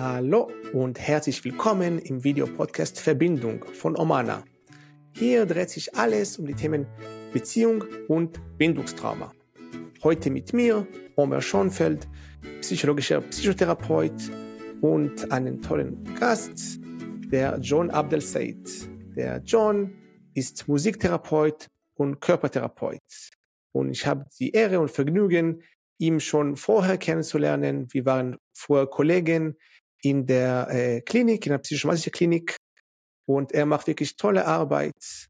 Hallo und herzlich willkommen im Videopodcast Verbindung von Omana. Hier dreht sich alles um die Themen Beziehung und Bindungstrauma. Heute mit mir, Omer Schonfeld, psychologischer Psychotherapeut und einen tollen Gast, der John Abdel Said. Der John ist Musiktherapeut und Körpertherapeut. Und ich habe die Ehre und Vergnügen, ihn schon vorher kennenzulernen. Wir waren vorher Kollegen in der äh, Klinik, in der psychosomatischen Klinik. Und er macht wirklich tolle Arbeit.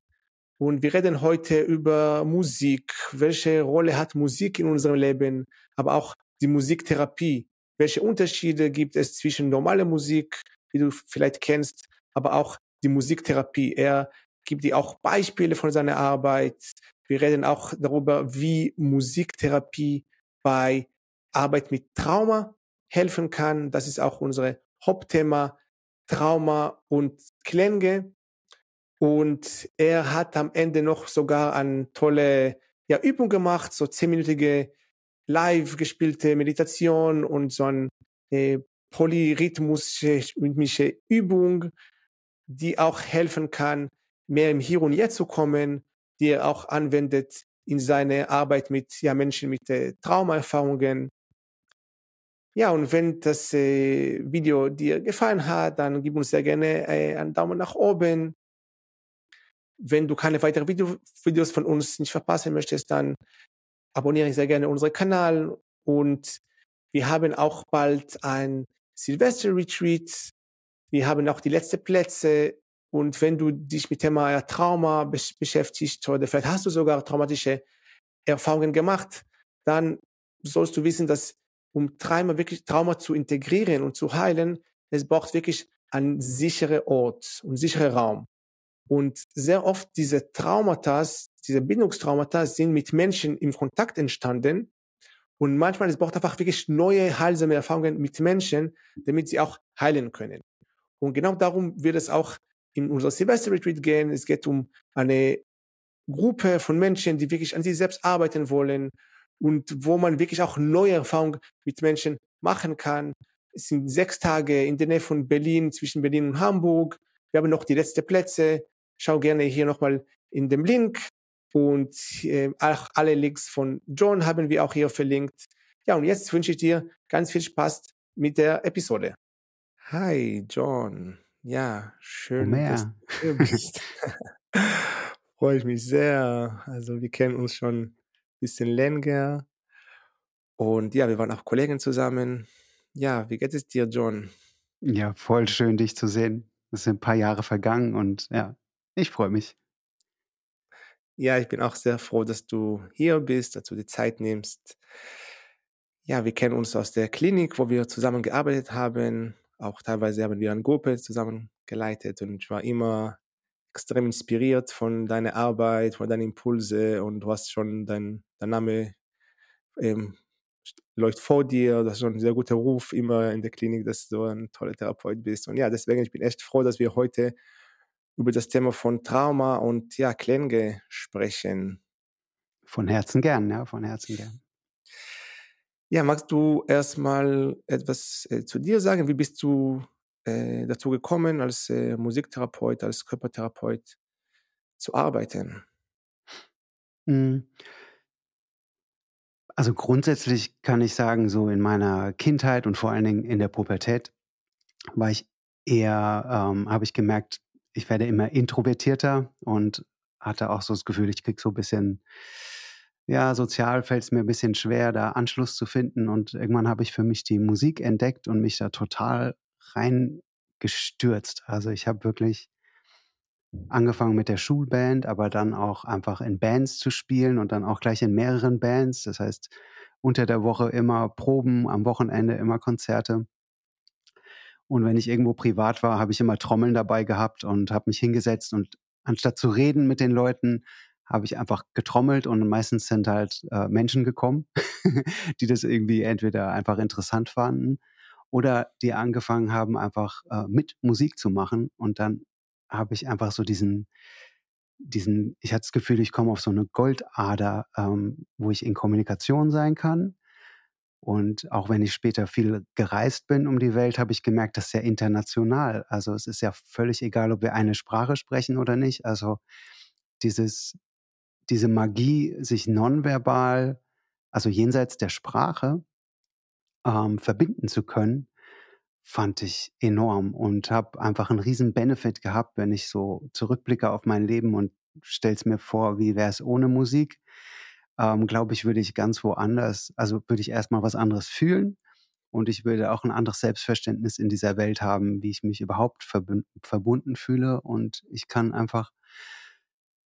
Und wir reden heute über Musik. Welche Rolle hat Musik in unserem Leben? Aber auch die Musiktherapie. Welche Unterschiede gibt es zwischen normaler Musik, wie du vielleicht kennst, aber auch die Musiktherapie? Er gibt dir auch Beispiele von seiner Arbeit. Wir reden auch darüber, wie Musiktherapie bei Arbeit mit Trauma helfen kann. Das ist auch unser Hauptthema Trauma und Klänge. Und er hat am Ende noch sogar eine tolle ja, Übung gemacht, so zehnminütige live gespielte Meditation und so eine äh, polyrhythmische Übung, die auch helfen kann, mehr im Hier und Jetzt zu kommen, die er auch anwendet in seine Arbeit mit ja, Menschen mit äh, Traumaerfahrungen ja, und wenn das äh, Video dir gefallen hat, dann gib uns sehr gerne äh, einen Daumen nach oben. Wenn du keine weiteren Video Videos von uns nicht verpassen möchtest, dann abonniere sehr gerne unseren Kanal. Und wir haben auch bald ein Silvester-Retreat. Wir haben auch die letzten Plätze. Und wenn du dich mit Thema Trauma beschäftigst oder vielleicht hast du sogar traumatische Erfahrungen gemacht, dann sollst du wissen, dass um Trauma wirklich Trauma zu integrieren und zu heilen, es braucht wirklich einen sicheren Ort, einen sicheren Raum. Und sehr oft diese Traumata, diese Bindungstraumata sind mit Menschen im Kontakt entstanden. Und manchmal es braucht einfach wirklich neue heilsame Erfahrungen mit Menschen, damit sie auch heilen können. Und genau darum wird es auch in unser Silvester Retreat gehen. Es geht um eine Gruppe von Menschen, die wirklich an sich selbst arbeiten wollen und wo man wirklich auch neue Erfahrungen mit Menschen machen kann. Es sind sechs Tage in der Nähe von Berlin, zwischen Berlin und Hamburg. Wir haben noch die letzten Plätze. Schau gerne hier nochmal in dem Link. Und äh, auch alle Links von John haben wir auch hier verlinkt. Ja, und jetzt wünsche ich dir ganz viel Spaß mit der Episode. Hi, John. Ja, schön, Mehr. dass du hier bist. Freue ich mich sehr. Also wir kennen uns schon bisschen länger. Und ja, wir waren auch Kollegen zusammen. Ja, wie geht es dir, John? Ja, voll schön, dich zu sehen. Es sind ein paar Jahre vergangen und ja, ich freue mich. Ja, ich bin auch sehr froh, dass du hier bist, dass du die Zeit nimmst. Ja, wir kennen uns aus der Klinik, wo wir zusammen gearbeitet haben. Auch teilweise haben wir eine Gruppe zusammen geleitet und ich war immer extrem inspiriert von deiner Arbeit, von deinen Impulse und du hast schon dein, dein Name ähm, läuft vor dir, du hast schon einen sehr guten Ruf immer in der Klinik, dass du ein toller Therapeut bist. Und ja, deswegen, ich bin echt froh, dass wir heute über das Thema von Trauma und ja, Klänge sprechen. Von Herzen gern, ja, von Herzen gern. Ja, magst du erstmal etwas äh, zu dir sagen? Wie bist du äh, dazu gekommen, als äh, Musiktherapeut, als Körpertherapeut zu arbeiten? Hm. Also grundsätzlich kann ich sagen, so in meiner Kindheit und vor allen Dingen in der Pubertät war ich eher, ähm, habe ich gemerkt, ich werde immer introvertierter und hatte auch so das Gefühl, ich krieg so ein bisschen, ja, sozial fällt es mir ein bisschen schwer, da Anschluss zu finden. Und irgendwann habe ich für mich die Musik entdeckt und mich da total reingestürzt. Also ich habe wirklich angefangen mit der Schulband, aber dann auch einfach in Bands zu spielen und dann auch gleich in mehreren Bands. Das heißt, unter der Woche immer Proben, am Wochenende immer Konzerte. Und wenn ich irgendwo privat war, habe ich immer Trommeln dabei gehabt und habe mich hingesetzt und anstatt zu reden mit den Leuten, habe ich einfach getrommelt und meistens sind halt äh, Menschen gekommen, die das irgendwie entweder einfach interessant fanden oder die angefangen haben, einfach äh, mit Musik zu machen. Und dann habe ich einfach so diesen, diesen, ich hatte das Gefühl, ich komme auf so eine Goldader, ähm, wo ich in Kommunikation sein kann. Und auch wenn ich später viel gereist bin um die Welt, habe ich gemerkt, das ist ja international. Also es ist ja völlig egal, ob wir eine Sprache sprechen oder nicht. Also dieses, diese Magie, sich nonverbal, also jenseits der Sprache, ähm, verbinden zu können, fand ich enorm und habe einfach einen riesen Benefit gehabt, wenn ich so zurückblicke auf mein Leben und stell's mir vor, wie wäre es ohne Musik. Ähm, Glaube ich, würde ich ganz woanders, also würde ich erstmal was anderes fühlen und ich würde auch ein anderes Selbstverständnis in dieser Welt haben, wie ich mich überhaupt verbunden fühle und ich kann einfach,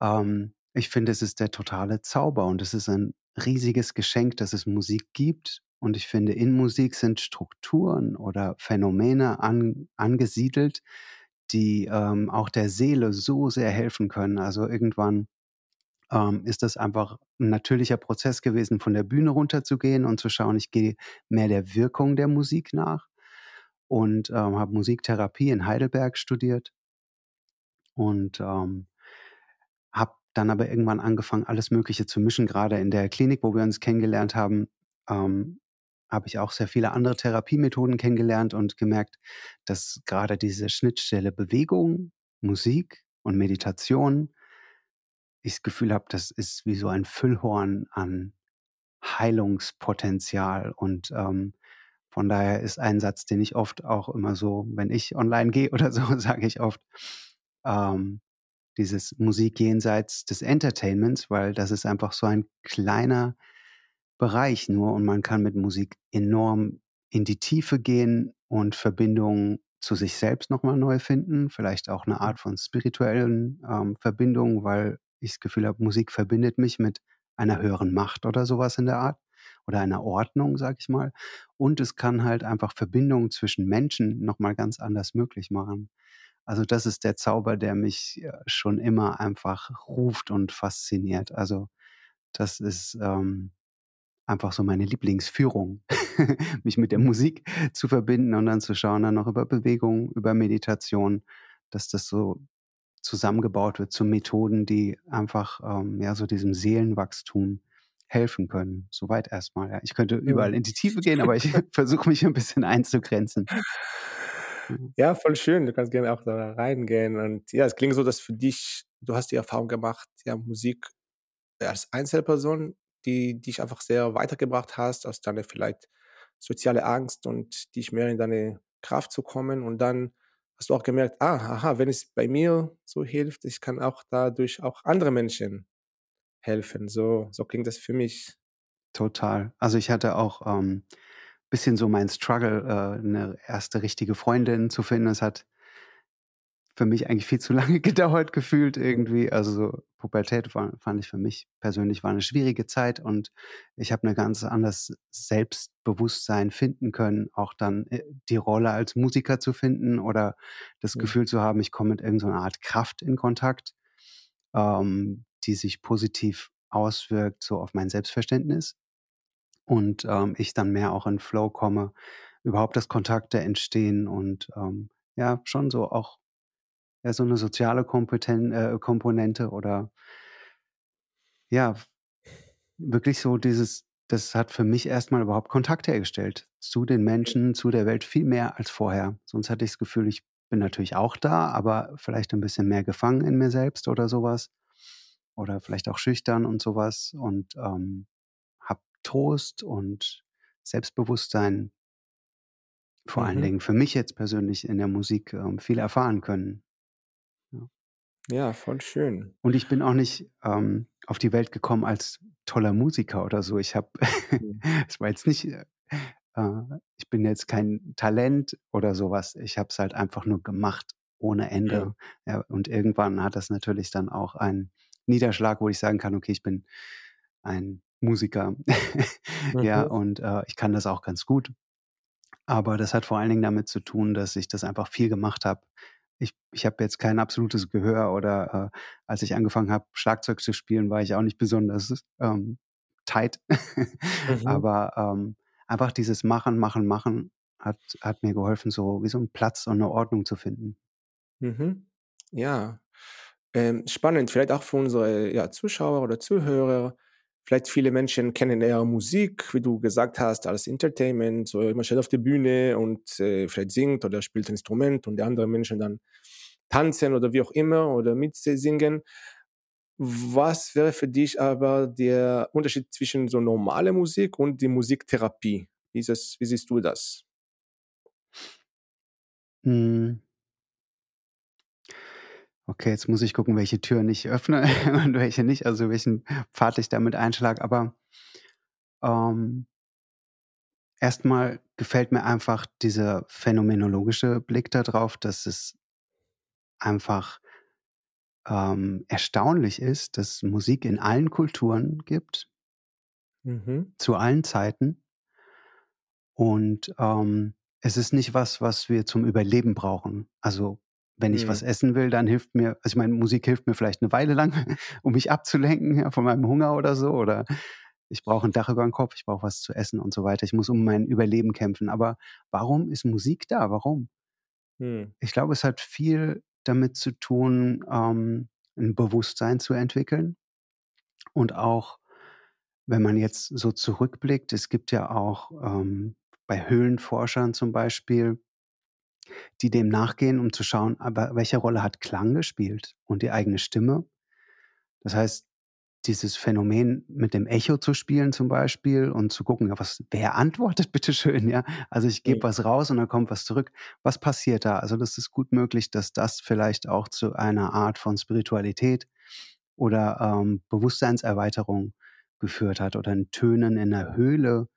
ähm, ich finde, es ist der totale Zauber und es ist ein riesiges Geschenk, dass es Musik gibt. Und ich finde, in Musik sind Strukturen oder Phänomene an, angesiedelt, die ähm, auch der Seele so sehr helfen können. Also irgendwann ähm, ist das einfach ein natürlicher Prozess gewesen, von der Bühne runterzugehen und zu schauen, ich gehe mehr der Wirkung der Musik nach. Und ähm, habe Musiktherapie in Heidelberg studiert. Und ähm, dann aber irgendwann angefangen, alles Mögliche zu mischen. Gerade in der Klinik, wo wir uns kennengelernt haben, ähm, habe ich auch sehr viele andere Therapiemethoden kennengelernt und gemerkt, dass gerade diese Schnittstelle Bewegung, Musik und Meditation, ich das Gefühl habe, das ist wie so ein Füllhorn an Heilungspotenzial. Und ähm, von daher ist ein Satz, den ich oft auch immer so, wenn ich online gehe oder so, sage ich oft, ähm, dieses Musik jenseits des Entertainments, weil das ist einfach so ein kleiner Bereich nur und man kann mit Musik enorm in die Tiefe gehen und Verbindungen zu sich selbst nochmal neu finden, vielleicht auch eine Art von spirituellen ähm, Verbindung, weil ich das Gefühl habe, Musik verbindet mich mit einer höheren Macht oder sowas in der Art oder einer Ordnung, sag ich mal. Und es kann halt einfach Verbindungen zwischen Menschen nochmal ganz anders möglich machen. Also das ist der Zauber, der mich äh, schon immer einfach ruft und fasziniert. Also das ist ähm, einfach so meine Lieblingsführung, mich mit der Musik zu verbinden und dann zu schauen, dann noch über Bewegung, über Meditation, dass das so zusammengebaut wird zu Methoden, die einfach ähm, ja so diesem Seelenwachstum helfen können. Soweit erstmal. Ja. Ich könnte überall in die Tiefe gehen, aber ich versuche mich ein bisschen einzugrenzen. Ja, voll schön. Du kannst gerne auch da reingehen. Und ja, es klingt so, dass für dich, du hast die Erfahrung gemacht, ja, Musik als Einzelperson die dich einfach sehr weitergebracht hast, aus deiner vielleicht soziale Angst und dich mehr in deine Kraft zu kommen. Und dann hast du auch gemerkt, ah, aha, wenn es bei mir so hilft, ich kann auch dadurch auch andere Menschen helfen. So, so klingt das für mich. Total. Also ich hatte auch ähm, bisschen so mein Struggle, äh, eine erste richtige Freundin zu finden. Es hat für mich eigentlich viel zu lange gedauert gefühlt irgendwie. Also so Pubertät war, fand ich für mich persönlich war eine schwierige Zeit und ich habe eine ganz anderes Selbstbewusstsein finden können, auch dann äh, die Rolle als Musiker zu finden oder das mhm. Gefühl zu haben, ich komme mit irgendeiner Art Kraft in Kontakt, ähm, die sich positiv auswirkt so auf mein Selbstverständnis und ähm, ich dann mehr auch in Flow komme, überhaupt das Kontakte entstehen und ähm, ja schon so auch ja, so eine soziale Kompeten äh, Komponente oder ja, wirklich so dieses das hat für mich erstmal überhaupt Kontakt hergestellt zu den Menschen, zu der Welt viel mehr als vorher. Sonst hatte ich das Gefühl, ich bin natürlich auch da, aber vielleicht ein bisschen mehr gefangen in mir selbst oder sowas Oder vielleicht auch schüchtern und sowas und, ähm, Trost und Selbstbewusstsein vor allen Mhm. Dingen für mich jetzt persönlich in der Musik, ähm, viel erfahren können. Ja, voll schön. Und ich bin auch nicht ähm, auf die Welt gekommen als toller Musiker oder so. Ich habe, Mhm. es war jetzt nicht, äh, äh, ich bin jetzt kein Talent oder sowas. Ich habe es halt einfach nur gemacht ohne. Ende. Ja, und irgendwann hat das natürlich dann auch einen Niederschlag, wo ich sagen kann, okay, ich bin ein Musiker. ja, Mhm. und äh, ich kann das auch ganz gut. Aber das hat vor allen Dingen damit zu tun, dass ich das einfach viel gemacht habe. Ich, ich habe jetzt kein absolutes Gehör oder äh, als ich angefangen habe, Schlagzeug zu spielen, war ich auch nicht besonders ähm, tight. Mhm. Aber ähm, einfach dieses Machen, Machen, Machen hat, hat mir geholfen, so wie so einen Platz und eine Ordnung zu finden. Mhm. Ja. Ähm, spannend, vielleicht auch für unsere, ja, Zuschauer oder Zuhörer. Vielleicht viele Menschen kennen eher Musik, wie du gesagt hast, als Entertainment. So man steht auf der Bühne und äh, vielleicht singt oder spielt ein Instrument und die anderen Menschen dann tanzen oder wie auch immer oder mitsingen. Was wäre für dich aber der Unterschied zwischen so normaler Musik und die Musiktherapie? Wie, es, wie siehst du das? Hm. Okay, jetzt muss ich gucken, welche Türen ich öffne und welche nicht, also welchen Pfad ich damit einschlage. Aber ähm, erstmal gefällt mir einfach dieser phänomenologische Blick darauf, dass es einfach ähm, erstaunlich ist, dass Musik in allen Kulturen gibt, Mhm. zu allen Zeiten. Und ähm, es ist nicht was, was wir zum Überleben brauchen. Also wenn ich was Mhm. essen will, dann hilft mir, also ich meine, Musik hilft mir vielleicht eine Weile lang, um mich abzulenken ja, von meinem Hunger oder so. Oder ich brauche ein Dach über den Kopf, ich brauche was zu essen und so weiter. Ich muss um mein Überleben kämpfen. Aber warum ist Musik da? Warum? Mhm. Ich glaube, es hat viel damit zu tun, ähm, ein Bewusstsein zu entwickeln. Und auch, wenn man jetzt so zurückblickt, es gibt ja auch ähm, bei Höhlenforschern zum Beispiel, die dem nachgehen, um zu schauen, aber welche Rolle hat Klang gespielt und die eigene Stimme. Das heißt, dieses Phänomen mit dem Echo zu spielen zum Beispiel und zu gucken, ja, was, wer antwortet bitte schön, ja? Also ich gebe Mhm. was raus und dann kommt was zurück. Was passiert da? Also das ist gut möglich, dass das vielleicht auch zu einer Art von Spiritualität oder ähm, Bewusstseinserweiterung geführt hat oder ein Tönen in der Höhle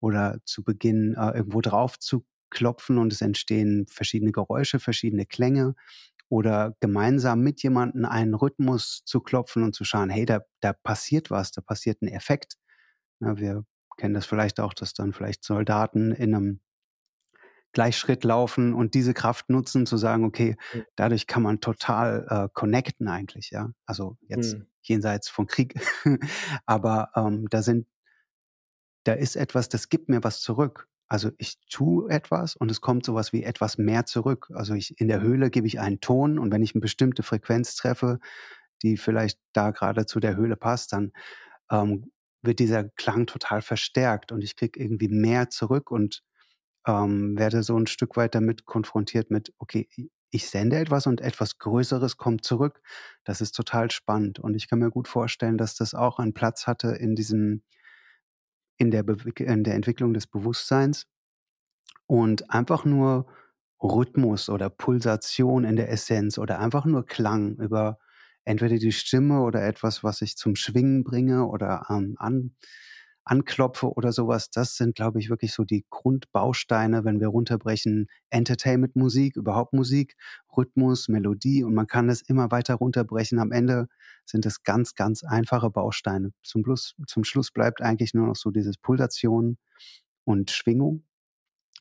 oder zu Beginn äh, irgendwo drauf zu klopfen und es entstehen verschiedene Geräusche, verschiedene Klänge oder gemeinsam mit jemandem einen Rhythmus zu klopfen und zu schauen, hey, da, da passiert was, da passiert ein Effekt. Ja, wir kennen das vielleicht auch, dass dann vielleicht Soldaten in einem Gleichschritt laufen und diese Kraft nutzen, zu sagen, okay, dadurch kann man total äh, connecten eigentlich, ja. Also jetzt Mhm. jenseits von Krieg. Aber ähm, da sind, da ist etwas, das gibt mir was zurück. Also ich tue etwas und es kommt sowas wie etwas mehr zurück. Also ich in der Höhle gebe ich einen Ton und wenn ich eine bestimmte Frequenz treffe, die vielleicht da gerade zu der Höhle passt, dann ähm, wird dieser Klang total verstärkt und ich kriege irgendwie mehr zurück und ähm, werde so ein Stück weit damit konfrontiert mit, okay, ich sende etwas und etwas Größeres kommt zurück. Das ist total spannend und ich kann mir gut vorstellen, dass das auch einen Platz hatte in diesem in der, in der Entwicklung des Bewusstseins und einfach nur Rhythmus oder Pulsation in der Essenz oder einfach nur Klang über entweder die Stimme oder etwas, was ich zum Schwingen bringe oder ähm, an, anklopfe oder sowas. Das sind, glaube ich, wirklich so die Grundbausteine, wenn wir runterbrechen. Entertainment, Musik, überhaupt Musik, Rhythmus, Melodie und man kann das immer weiter runterbrechen. Am Ende sind es ganz, ganz einfache Bausteine. Zum, Schluss, zum Schluss bleibt eigentlich nur noch so dieses Pulsation und Schwingung.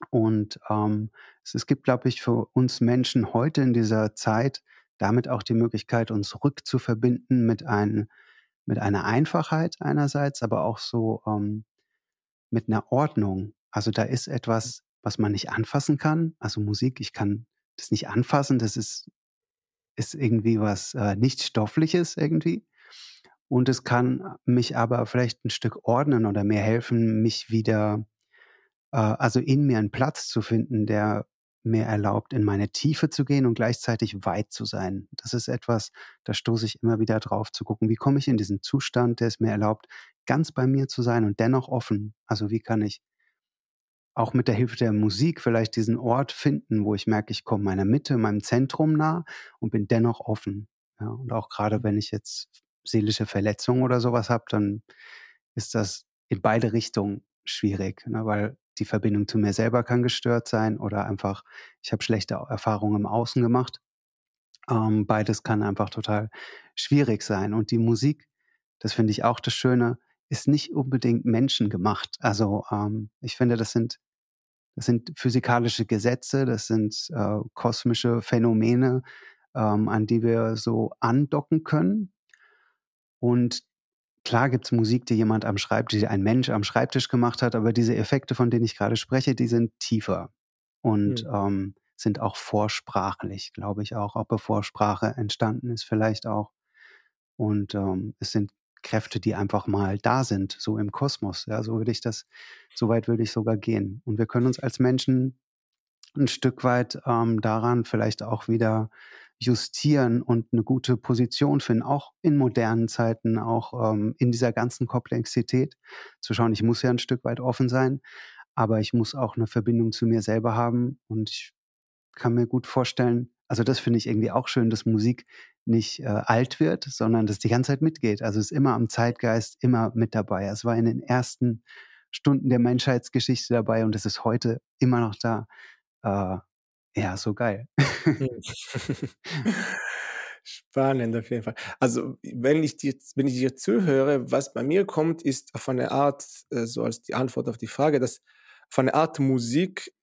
Und ähm, es, es gibt, glaube ich, für uns Menschen heute in dieser Zeit damit auch die Möglichkeit, uns rückzuverbinden mit, ein, mit einer Einfachheit einerseits, aber auch so ähm, mit einer Ordnung. Also da ist etwas, was man nicht anfassen kann. Also Musik, ich kann das nicht anfassen, das ist, ist irgendwie was äh, nicht Stoffliches irgendwie. Und es kann mich aber vielleicht ein Stück ordnen oder mir helfen, mich wieder äh, also in mir einen Platz zu finden, der mir erlaubt, in meine Tiefe zu gehen und gleichzeitig weit zu sein. Das ist etwas, da stoße ich immer wieder drauf zu gucken, wie komme ich in diesen Zustand, der es mir erlaubt, ganz bei mir zu sein und dennoch offen. Also wie kann ich auch mit der Hilfe der Musik vielleicht diesen Ort finden, wo ich merke, ich komme meiner Mitte, meinem Zentrum nah und bin dennoch offen. Ja, und auch gerade wenn ich jetzt seelische Verletzungen oder sowas habe, dann ist das in beide Richtungen schwierig, ne, weil die Verbindung zu mir selber kann gestört sein oder einfach, ich habe schlechte Erfahrungen im Außen gemacht. Ähm, beides kann einfach total schwierig sein. Und die Musik, das finde ich auch das Schöne, ist nicht unbedingt menschengemacht. Also ähm, ich finde, das sind, das sind physikalische Gesetze, das sind äh, kosmische Phänomene, ähm, an die wir so andocken können. Und klar gibt's Musik, die jemand am Schreibtisch, die ein Mensch am Schreibtisch gemacht hat, aber diese Effekte, von denen ich gerade spreche, die sind tiefer und Mhm. ähm, sind auch vorsprachlich, glaube ich auch, auch bevor Sprache entstanden ist vielleicht auch. Und ähm, es sind Kräfte, die einfach mal da sind, so im Kosmos. Ja, so würde ich das, so weit würde ich sogar gehen. Und wir können uns als Menschen ein Stück weit ähm, daran vielleicht auch wieder justieren und eine gute Position finden, auch in modernen Zeiten, auch ähm, in dieser ganzen Komplexität zu schauen. Ich muss ja ein Stück weit offen sein, aber ich muss auch eine Verbindung zu mir selber haben und ich kann mir gut vorstellen, also das finde ich irgendwie auch schön, dass Musik nicht äh, alt wird, sondern dass die ganze Zeit mitgeht. Also es ist immer am Zeitgeist, immer mit dabei. Es war in den ersten Stunden der Menschheitsgeschichte dabei und es ist heute immer noch da. Äh, ja, so geil. Hm. Spannend auf jeden Fall. Also, wenn ich dir wenn ich dir zuhöre, was bei mir kommt, ist auf eine Art, äh, so als die Antwort auf die Frage, dass auf eine Art Musik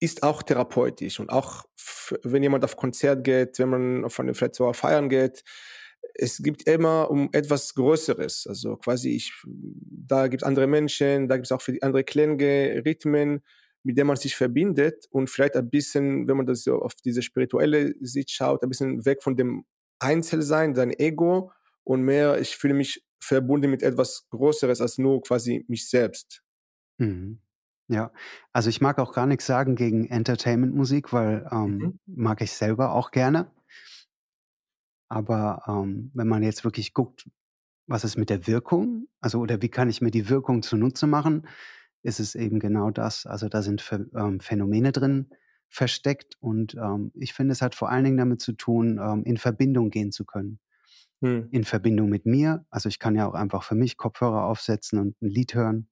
ist auch therapeutisch und auch wenn jemand auf Konzert geht, wenn man auf eine vielleicht sogar feiern geht, es gibt immer um etwas Größeres. Also quasi ich, da gibt es andere Menschen, da gibt es auch für die andere Klänge, Rhythmen, mit denen man sich verbindet und vielleicht ein bisschen, wenn man das so auf diese spirituelle Sicht schaut, ein bisschen weg von dem Einzelsein, sein Ego und mehr, ich fühle mich verbunden mit etwas Größeres als nur quasi mich selbst. Mhm. Ja, also ich mag auch gar nichts sagen gegen Entertainment-Musik, weil ähm, mhm. mag ich selber auch gerne. Aber ähm, wenn man jetzt wirklich guckt, was ist mit der Wirkung, also oder wie kann ich mir die Wirkung zunutze machen, ist es eben genau das. Also da sind ähm, Phänomene drin versteckt und ähm, ich finde, es hat vor allen Dingen damit zu tun, ähm, in Verbindung gehen zu können. Hm. In Verbindung mit mir. Also ich kann ja auch einfach für mich Kopfhörer aufsetzen und ein Lied hören.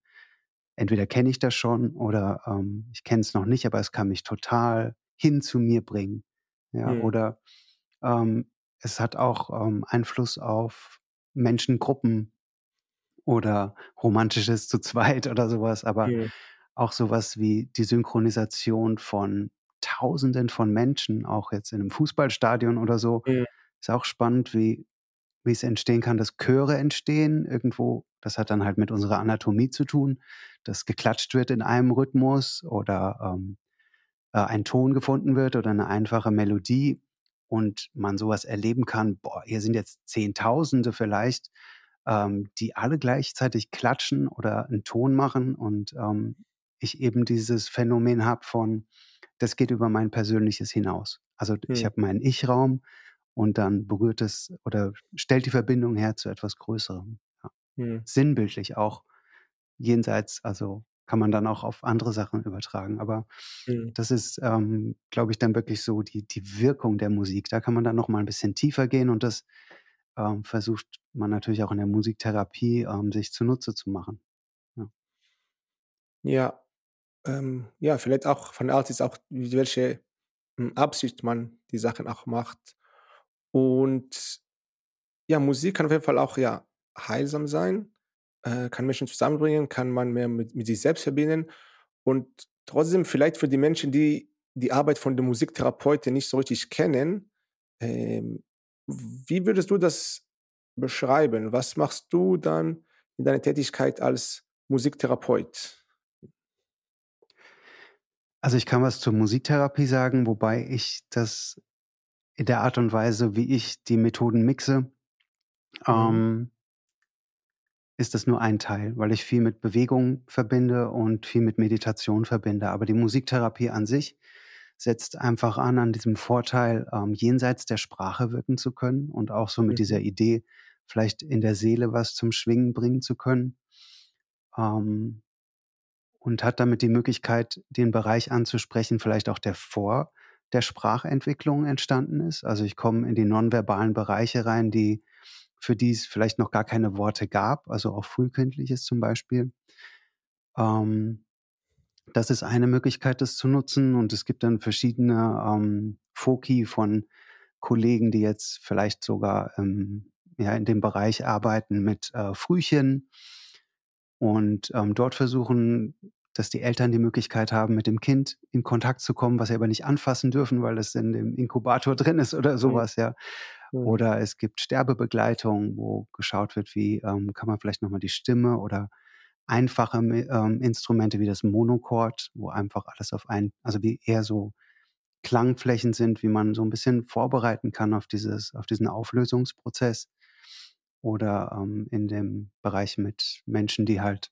Entweder kenne ich das schon oder ähm, ich kenne es noch nicht, aber es kann mich total hin zu mir bringen. Ja, hm. oder ähm, es hat auch ähm, Einfluss auf Menschengruppen, oder romantisches zu zweit oder sowas, aber ja. auch sowas wie die Synchronisation von Tausenden von Menschen, auch jetzt in einem Fußballstadion oder so, ja. ist auch spannend, wie wie es entstehen kann, dass Chöre entstehen irgendwo. Das hat dann halt mit unserer Anatomie zu tun, dass geklatscht wird in einem Rhythmus oder ähm, äh, ein Ton gefunden wird oder eine einfache Melodie und man sowas erleben kann. Boah, hier sind jetzt Zehntausende vielleicht ähm, die alle gleichzeitig klatschen oder einen Ton machen und ähm, ich eben dieses Phänomen habe von, das geht über mein Persönliches hinaus. Also hm. ich habe meinen Ich-Raum und dann berührt es oder stellt die Verbindung her zu etwas Größerem. Ja. Hm. Sinnbildlich auch jenseits, also kann man dann auch auf andere Sachen übertragen. Aber mhm. das ist, ähm, glaube ich, dann wirklich so die, die Wirkung der Musik. Da kann man dann noch mal ein bisschen tiefer gehen und das ähm, versucht man natürlich auch in der Musiktherapie ähm, sich zunutze zu machen. Ja, ja, ähm, ja vielleicht auch von der Art ist auch, welche hm, Absicht man die Sachen auch macht. Und ja, Musik kann auf jeden Fall auch ja heilsam sein, äh, kann Menschen zusammenbringen, kann man mehr mit, mit sich selbst verbinden. Und trotzdem vielleicht für die Menschen, die die Arbeit von der Musiktherapeuten nicht so richtig kennen, ähm, wie würdest du das beschreiben? Was machst du dann in deiner Tätigkeit als Musiktherapeut? Also ich kann was zur Musiktherapie sagen, wobei ich das in der Art und Weise, wie ich die Methoden mixe, mhm. ähm, ist das nur ein Teil, weil ich viel mit Bewegung verbinde und viel mit Meditation verbinde. Aber die Musiktherapie an sich setzt einfach an, an diesem Vorteil, ähm, jenseits der Sprache wirken zu können und auch so mit mhm. dieser Idee, vielleicht in der Seele was zum Schwingen bringen zu können. Ähm, und hat damit die Möglichkeit, den Bereich anzusprechen, vielleicht auch der vor der Sprachentwicklung entstanden ist. Also ich komme in die nonverbalen Bereiche rein, die für die es vielleicht noch gar keine Worte gab, also auch frühkindliches zum Beispiel. Ähm, das ist eine Möglichkeit, das zu nutzen. Und es gibt dann verschiedene ähm, Foki von Kollegen, die jetzt vielleicht sogar ähm, ja, in dem Bereich arbeiten mit äh, Frühchen und ähm, dort versuchen, dass die Eltern die Möglichkeit haben, mit dem Kind in Kontakt zu kommen, was sie aber nicht anfassen dürfen, weil es in dem Inkubator drin ist oder sowas, ja. Oder es gibt Sterbebegleitung, wo geschaut wird, wie ähm, kann man vielleicht nochmal die Stimme oder einfache ähm, Instrumente wie das Monochord, wo einfach alles auf ein, also wie eher so Klangflächen sind, wie man so ein bisschen vorbereiten kann auf dieses, auf diesen Auflösungsprozess. oder ähm, in dem Bereich mit Menschen, die halt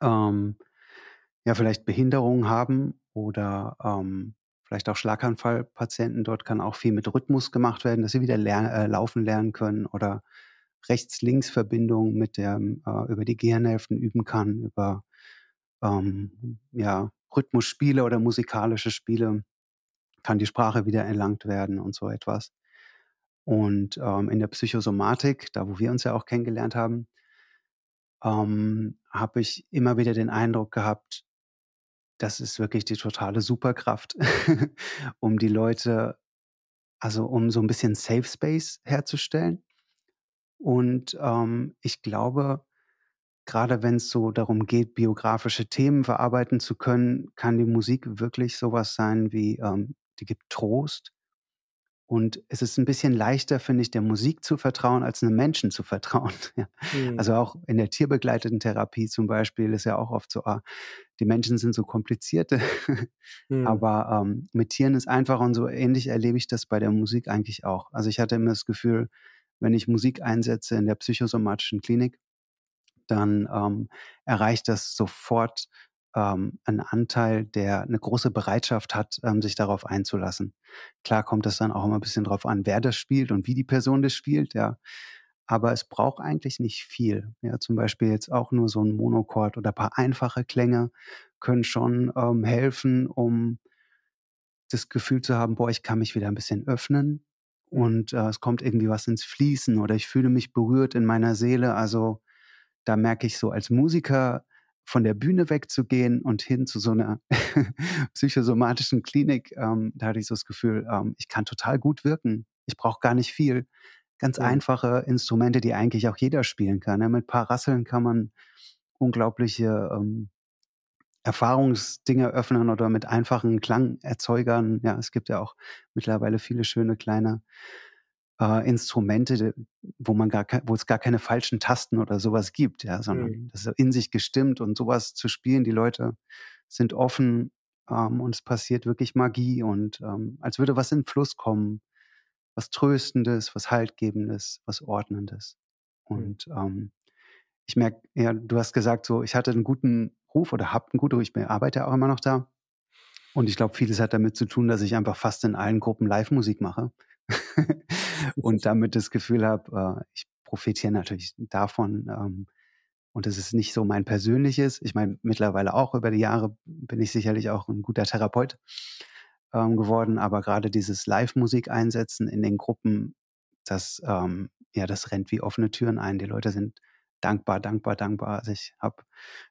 ähm, ja vielleicht Behinderungen haben oder ähm, vielleicht auch Schlaganfallpatienten. Dort kann auch viel mit Rhythmus gemacht werden, dass sie wieder lern äh, laufen lernen können oder Rechts-Links-Verbindung mit der äh, über die Gehirnhälften üben kann, über ähm, ja, Rhythmusspiele oder musikalische Spiele kann die Sprache wieder erlangt werden und so etwas. Und ähm, in der Psychosomatik, da wo wir uns ja auch kennengelernt haben, ähm, habe ich immer wieder den Eindruck gehabt, das ist wirklich die totale Superkraft, um die Leute, also um so ein bisschen Safe Space herzustellen. Und ähm, ich glaube, gerade wenn es so darum geht, biografische Themen verarbeiten zu können, kann die Musik wirklich sowas sein wie, ähm, die gibt Trost. Und es ist ein bisschen leichter, finde ich, der Musik zu vertrauen, als einem Menschen zu vertrauen. Ja. Mhm. Also auch in der tierbegleiteten Therapie zum Beispiel ist ja auch oft so, ah, die Menschen sind so komplizierte, mhm. aber ähm, mit Tieren ist einfacher und so ähnlich erlebe ich das bei der Musik eigentlich auch. Also ich hatte immer das Gefühl, wenn ich Musik einsetze in der psychosomatischen Klinik, dann ähm, erreicht das sofort ähm, einen Anteil, der eine große Bereitschaft hat, ähm, sich darauf einzulassen. Klar kommt das dann auch immer ein bisschen drauf an, wer das spielt und wie die Person das spielt, ja. Aber es braucht eigentlich nicht viel. Ja, zum Beispiel jetzt auch nur so ein Monochord oder ein paar einfache Klänge können schon ähm, helfen, um das Gefühl zu haben, boah, ich kann mich wieder ein bisschen öffnen und äh, es kommt irgendwie was ins Fließen oder ich fühle mich berührt in meiner Seele. Also da merke ich so als Musiker von der Bühne wegzugehen und hin zu so einer psychosomatischen Klinik, ähm, da hatte ich so das Gefühl, ähm, ich kann total gut wirken. Ich brauche gar nicht viel. Ganz ja. einfache Instrumente, die eigentlich auch jeder spielen kann. Ja, mit ein paar Rasseln kann man unglaubliche ähm, Erfahrungsdinge öffnen oder mit einfachen Klangerzeugern. Ja, es gibt ja auch mittlerweile viele schöne kleine äh, Instrumente, wo man gar wo es gar keine falschen Tasten oder sowas gibt, ja, sondern mhm. das ist in sich gestimmt und sowas zu spielen. Die Leute sind offen ähm, und es passiert wirklich Magie und ähm, als würde was in Fluss kommen, was Tröstendes, was Haltgebendes, was Ordnendes. Mhm. Und mhm. ähm, ich merke, ja, du hast gesagt, so, ich hatte einen guten Ruf oder habe einen guten Ruf, ich arbeite auch immer noch da. Und ich glaube, vieles hat damit zu tun, dass ich einfach fast in allen Gruppen Live-Musik mache. und damit das Gefühl habe, äh, ich profitiere natürlich davon. Ähm, und es ist nicht so mein persönliches. Ich meine, mittlerweile auch über die Jahre bin ich sicherlich auch ein guter Therapeut ähm, geworden, aber gerade dieses Live-Musik einsetzen in den Gruppen, das, ähm, ja, das rennt wie offene Türen ein. Die Leute sind dankbar, dankbar, dankbar. Also ich habe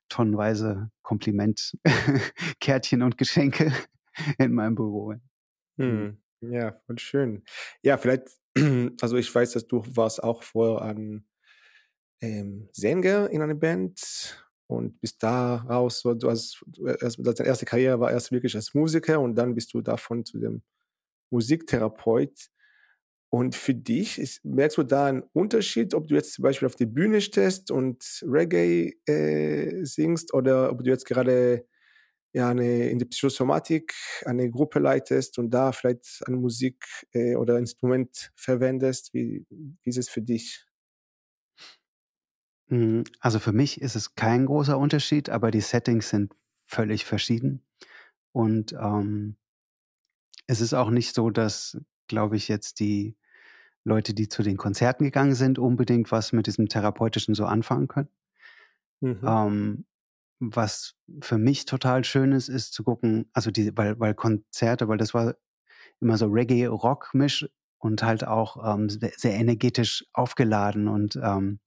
tonnenweise Komplimentkärtchen und Geschenke in meinem Büro. Hm. Ja, voll schön. Ja, vielleicht, also ich weiß, dass du warst auch vorher ein ähm, Sänger in einer Band und bist da raus, so, du hast, deine erste Karriere war erst wirklich als Musiker und dann bist du davon zu dem Musiktherapeut. Und für dich, ist, merkst du da einen Unterschied, ob du jetzt zum Beispiel auf der Bühne stehst und Reggae äh, singst oder ob du jetzt gerade ja, eine, in der Psychosomatik eine Gruppe leitest und da vielleicht eine Musik äh, oder Instrument verwendest? Wie, wie ist es für dich? Hm, also für mich ist es kein großer Unterschied, aber die Settings sind völlig verschieden. Und ähm, es ist auch nicht so, dass, glaube ich, jetzt die Leute, die zu den Konzerten gegangen sind, unbedingt was mit diesem Therapeutischen so anfangen können. Mhm. Ähm, was für mich total schön ist, ist zu gucken, also die, weil, weil Konzerte, weil das war immer so Reggae-Rock-Misch und halt auch ähm, sehr, sehr, energetisch aufgeladen und ähm,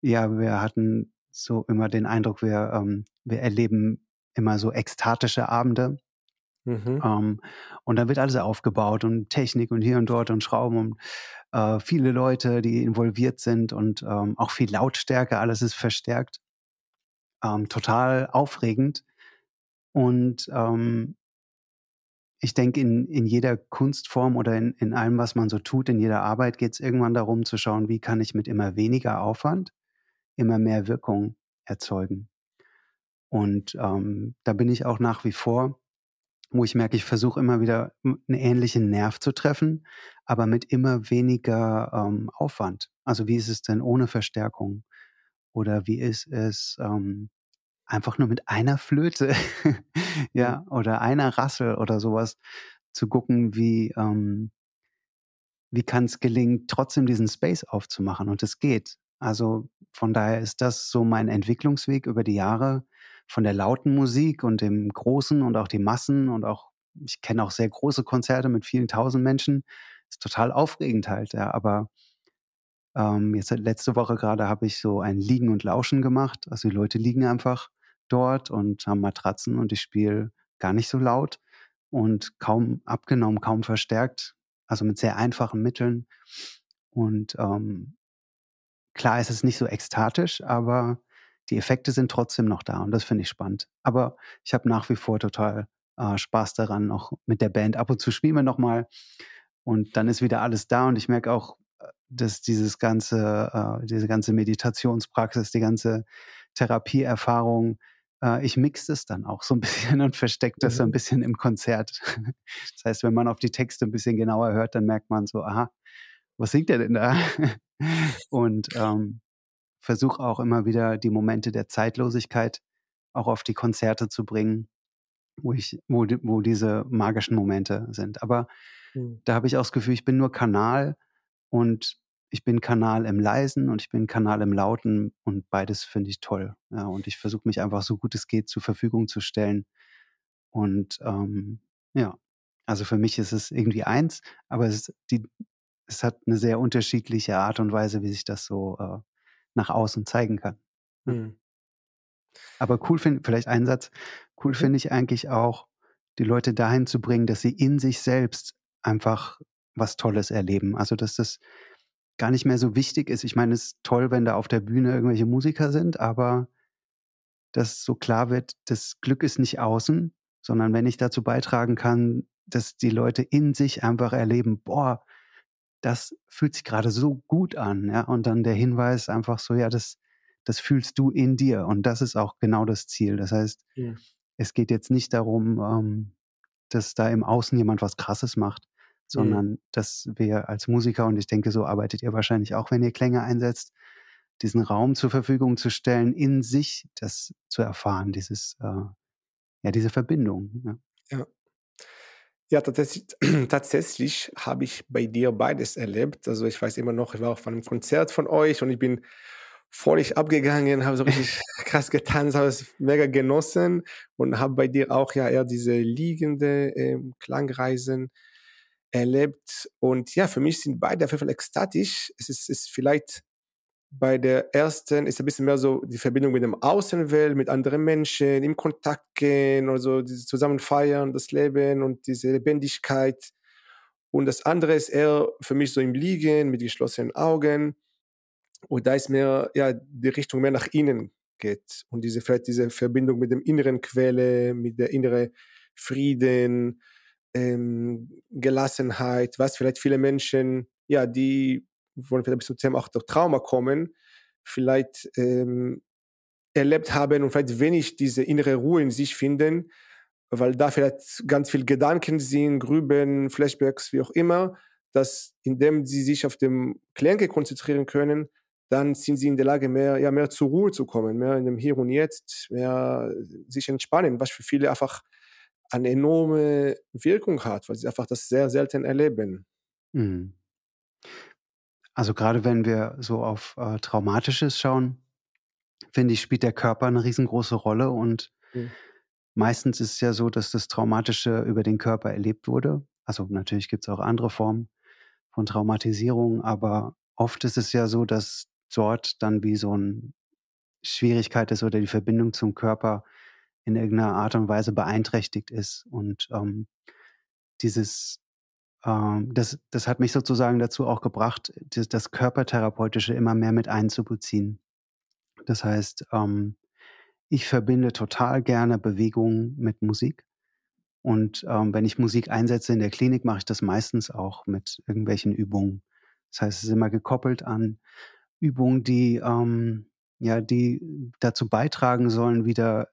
ja, wir hatten so immer den Eindruck, wir, ähm, wir erleben immer so ekstatische Abende. Mhm. Ähm, und dann wird alles aufgebaut und Technik und hier und dort und Schrauben und äh, viele Leute, die involviert sind und ähm, auch viel Lautstärke, alles ist verstärkt ähm, total aufregend. Und ähm, ich denke, in, in jeder Kunstform oder in, in allem, was man so tut, in jeder Arbeit, geht es irgendwann darum zu schauen, wie kann ich mit immer weniger Aufwand immer mehr Wirkung erzeugen. Und ähm, da bin ich auch nach wie vor, wo ich merke, ich versuche immer wieder einen ähnlichen Nerv zu treffen, aber mit immer weniger ähm, Aufwand. Also wie ist es denn ohne Verstärkung? Oder wie ist es ähm, einfach nur mit einer Flöte, ja, mhm. oder einer Rassel oder sowas zu gucken, wie, ähm, wie kann es gelingen, trotzdem diesen Space aufzumachen. Und es geht. Also von daher ist das so mein Entwicklungsweg über die Jahre von der lauten Musik und dem Großen und auch die Massen und auch, ich kenne auch sehr große Konzerte mit vielen tausend Menschen. Ist total aufregend halt, ja. Aber ähm, jetzt letzte Woche gerade habe ich so ein Liegen und Lauschen gemacht. Also die Leute liegen einfach dort und haben Matratzen und ich spiele gar nicht so laut und kaum abgenommen, kaum verstärkt, also mit sehr einfachen Mitteln. Und ähm, klar ist es nicht so ekstatisch, aber die Effekte sind trotzdem noch da und das finde ich spannend. Aber ich habe nach wie vor total äh, Spaß daran, noch mit der Band. Ab und zu spielen wir nochmal und dann ist wieder alles da und ich merke auch, äh, dass dieses ganze, äh, diese ganze Meditationspraxis, die ganze Therapieerfahrung, äh, ich mixe es dann auch so ein bisschen und verstecke das mhm. so ein mhm. bisschen im Konzert. Das heißt, wenn man auf die Texte ein bisschen genauer hört, dann merkt man so, aha, was singt der denn da? und ähm, versuche auch immer wieder die Momente der Zeitlosigkeit auch auf die Konzerte zu bringen, wo ich, wo, wo diese magischen Momente sind. Aber mhm. da habe ich auch das Gefühl, ich bin nur Kanal und ich bin Kanal im Leisen und ich bin Kanal im Lauten und beides finde ich toll. Ja, und ich versuche mich einfach so gut es geht zur Verfügung zu stellen. Und ähm, ja, also für mich ist es irgendwie eins, aber es, die, es hat eine sehr unterschiedliche Art und Weise, wie sich das so äh, nach außen zeigen kann. Mhm. Aber cool finde, vielleicht ein Satz, cool mhm. finde ich eigentlich auch, die Leute dahin zu bringen, dass sie in sich selbst einfach was Tolles erleben. Also, dass das gar nicht mehr so wichtig ist. Ich meine, es ist toll, wenn da auf der Bühne irgendwelche Musiker sind, aber dass so klar wird, das Glück ist nicht außen, sondern wenn ich dazu beitragen kann, dass die Leute in sich einfach erleben, boah, das fühlt sich gerade so gut an, ja, und dann der Hinweis einfach so, ja, das, das fühlst du in dir und das ist auch genau das Ziel. Das heißt, ja. es geht jetzt nicht darum, ähm, dass da im Außen jemand was Krasses macht, sondern mhm. dass wir als Musiker, und ich denke, so arbeitet ihr wahrscheinlich auch, wenn ihr Klänge einsetzt, diesen Raum zur Verfügung zu stellen, in sich das zu erfahren, dieses, äh, ja, diese Verbindung. Ja. ja. Ja, tatsächlich, tatsächlich habe ich bei dir beides erlebt. Also ich weiß immer noch, ich war auf einem Konzert von euch und ich bin völlig abgegangen, habe so richtig krass getanzt, habe es mega genossen und habe bei dir auch ja eher diese liegende ähm, Klangreisen erlebt. Und ja, für mich sind beide auf jeden Fall ekstatisch. Es ist, ist vielleicht bei der ersten ist ein bisschen mehr so die Verbindung mit dem Außenwelt, mit anderen Menschen, im Kontakt gehen, also dieses zusammen feiern, das Leben und diese Lebendigkeit. Und das andere ist eher für mich so im Liegen mit geschlossenen Augen. Und da ist mehr, ja, die Richtung mehr nach innen geht. Und diese, vielleicht diese Verbindung mit dem inneren Quelle, mit der inneren Frieden, ähm, Gelassenheit, was vielleicht viele Menschen, ja, die wollen vielleicht bis zum auch durch Trauma kommen, vielleicht ähm, erlebt haben und vielleicht wenig diese innere Ruhe in sich finden, weil da vielleicht ganz viel Gedanken sind, Grüben, Flashbacks, wie auch immer, dass indem sie sich auf dem Klänge konzentrieren können, dann sind sie in der Lage, mehr, ja, mehr zur Ruhe zu kommen, mehr in dem Hier und Jetzt, mehr sich entspannen, was für viele einfach eine enorme Wirkung hat, weil sie einfach das sehr selten erleben. Mhm. Also gerade wenn wir so auf äh, Traumatisches schauen, finde ich, spielt der Körper eine riesengroße Rolle und mhm. meistens ist es ja so, dass das Traumatische über den Körper erlebt wurde. Also natürlich gibt es auch andere Formen von Traumatisierung, aber oft ist es ja so, dass dort dann wie so eine Schwierigkeit ist oder die Verbindung zum Körper in irgendeiner Art und Weise beeinträchtigt ist. Und ähm, dieses, das, das hat mich sozusagen dazu auch gebracht, das, das Körpertherapeutische immer mehr mit einzubeziehen. Das heißt, ähm, ich verbinde total gerne Bewegung mit Musik. Und ähm, wenn ich Musik einsetze in der Klinik, mache ich das meistens auch mit irgendwelchen Übungen. Das heißt, es ist immer gekoppelt an Übungen, die ähm, ja, die dazu beitragen sollen, wieder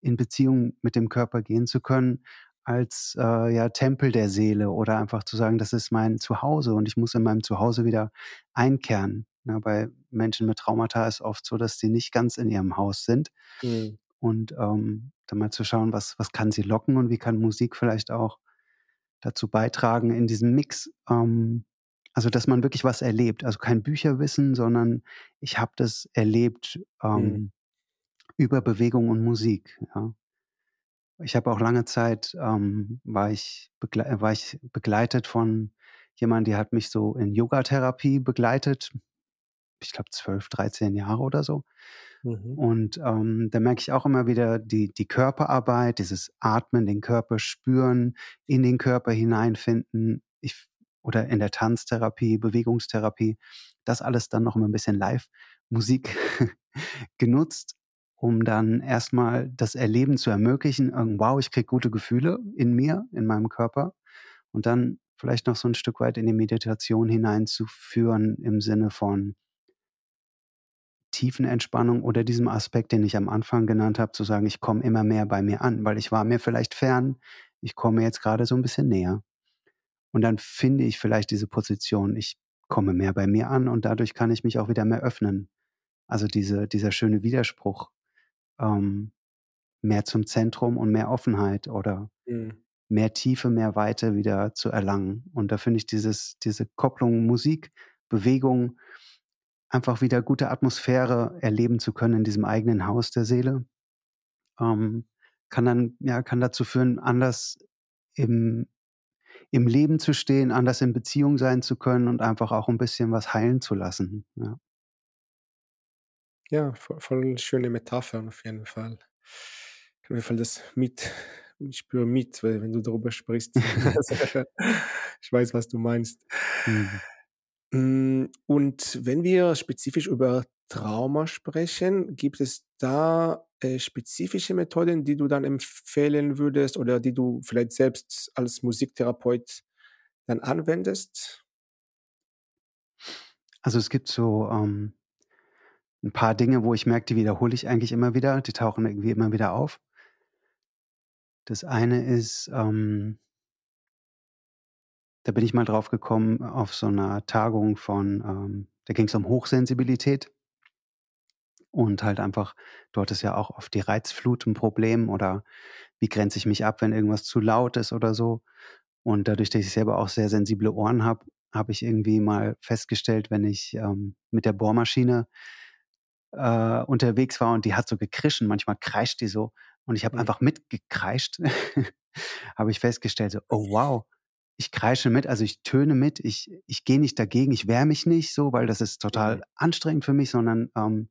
in Beziehung mit dem Körper gehen zu können, als äh, ja Tempel der Seele oder einfach zu sagen, das ist mein Zuhause und ich muss in meinem Zuhause wieder einkehren. Ja, bei Menschen mit Traumata ist oft so, dass sie nicht ganz in ihrem Haus sind. Mhm. Und ähm, dann mal zu schauen, was, was kann sie locken und wie kann Musik vielleicht auch dazu beitragen in diesem Mix. Ähm, also, dass man wirklich was erlebt. Also kein Bücherwissen, sondern ich habe das erlebt ähm, mhm. über Bewegung und Musik. Ja. Ich habe auch lange Zeit, ähm, war, ich war ich begleitet von jemandem, die hat mich so in Yogatherapie begleitet. Ich glaube, 12, 13 Jahre oder so. Mhm. Und ähm, da merke ich auch immer wieder die, die Körperarbeit, dieses Atmen, den Körper spüren, in den Körper hineinfinden. Ich, oder in der Tanztherapie, Bewegungstherapie, das alles dann noch immer ein bisschen Live-Musik genutzt, um dann erstmal das Erleben zu ermöglichen. Wow, ich kriege gute Gefühle in mir, in meinem Körper. Und dann vielleicht noch so ein Stück weit in die Meditation hineinzuführen im Sinne von, Tiefenentspannung oder diesem Aspekt, den ich am Anfang genannt habe, zu sagen, ich komme immer mehr bei mir an, weil ich war mir vielleicht fern, ich komme jetzt gerade so ein bisschen näher. Und dann finde ich vielleicht diese Position, ich komme mehr bei mir an und dadurch kann ich mich auch wieder mehr öffnen. Also diese, dieser schöne Widerspruch, ähm, mehr zum Zentrum und mehr Offenheit oder mhm. mehr Tiefe, mehr Weite wieder zu erlangen. Und da finde ich dieses, diese Kopplung Musik, Bewegung, einfach wieder gute Atmosphäre erleben zu können in diesem eigenen Haus der Seele, ähm, kann dann, ja, kann dazu führen, anders im, im Leben zu stehen, anders in Beziehung sein zu können und einfach auch ein bisschen was heilen zu lassen. Ja, ja voll, voll schöne Metaphern auf jeden Fall. Auf jeden Fall das mit, ich spüre mit, wenn du darüber sprichst. ich weiß, was du meinst. Mhm. Hm, und wenn wir spezifisch über Trauma sprechen, gibt es da äh, spezifische Methoden, die du dann empfehlen würdest oder die du vielleicht selbst als Musiktherapeut dann anwendest? Also es gibt so ähm, ein paar Dinge, wo ich merke, die wiederhole ich eigentlich immer wieder, die tauchen irgendwie immer wieder auf. Das eine ist, ähm, da bin ich mal drauf gekommen auf so einer Tagung von, ähm, da ging es um Hochsensibilität. Und halt einfach, dort ist ja auch oft die Reizflut ein Problem oder wie grenze ich mich ab, wenn irgendwas zu laut ist oder so. Und dadurch, dass ich selber auch sehr sensible Ohren habe, habe ich irgendwie mal festgestellt, wenn ich ähm, mit der Bohrmaschine äh, unterwegs war und die hat so gekrischen, manchmal kreischt die so und ich habe mhm. einfach mitgekreischt, habe ich festgestellt, so, oh wow, ich kreische mit, also ich töne mit, ich, ich gehe nicht dagegen, ich wehre mich nicht so, weil das ist total mhm. anstrengend für mich, sondern ähm,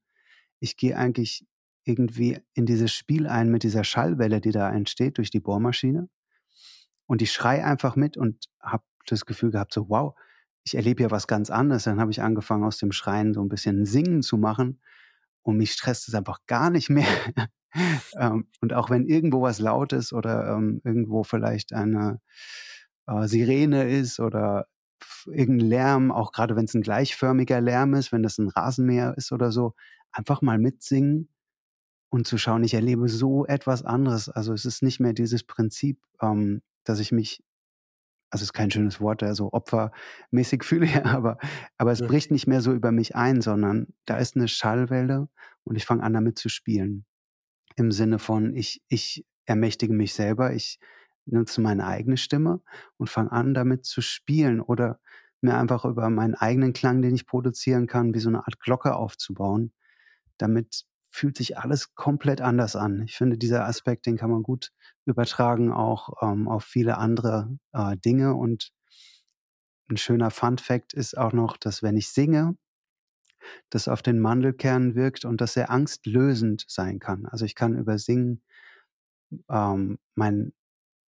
ich gehe eigentlich irgendwie in dieses Spiel ein mit dieser Schallwelle, die da entsteht durch die Bohrmaschine. Und ich schrei einfach mit und habe das Gefühl gehabt, so wow, ich erlebe ja was ganz anderes. Dann habe ich angefangen, aus dem Schreien so ein bisschen Singen zu machen. Und mich stresst es einfach gar nicht mehr. ähm, und auch wenn irgendwo was laut ist oder ähm, irgendwo vielleicht eine äh, Sirene ist oder irgendein Lärm, auch gerade wenn es ein gleichförmiger Lärm ist, wenn das ein Rasenmäher ist oder so, einfach mal mitsingen und zu schauen, ich erlebe so etwas anderes. Also es ist nicht mehr dieses Prinzip, ähm, dass ich mich, also ist kein schönes Wort, also opfermäßig fühle, aber, aber es ja. bricht nicht mehr so über mich ein, sondern da ist eine Schallwelle und ich fange an damit zu spielen. Im Sinne von, ich, ich ermächtige mich selber, ich nutze meine eigene Stimme und fange an, damit zu spielen oder mir einfach über meinen eigenen Klang, den ich produzieren kann, wie so eine Art Glocke aufzubauen. Damit fühlt sich alles komplett anders an. Ich finde, dieser Aspekt, den kann man gut übertragen auch ähm, auf viele andere äh, Dinge. Und ein schöner Fun fact ist auch noch, dass wenn ich singe, das auf den Mandelkern wirkt und das sehr angstlösend sein kann. Also ich kann über Singen ähm, mein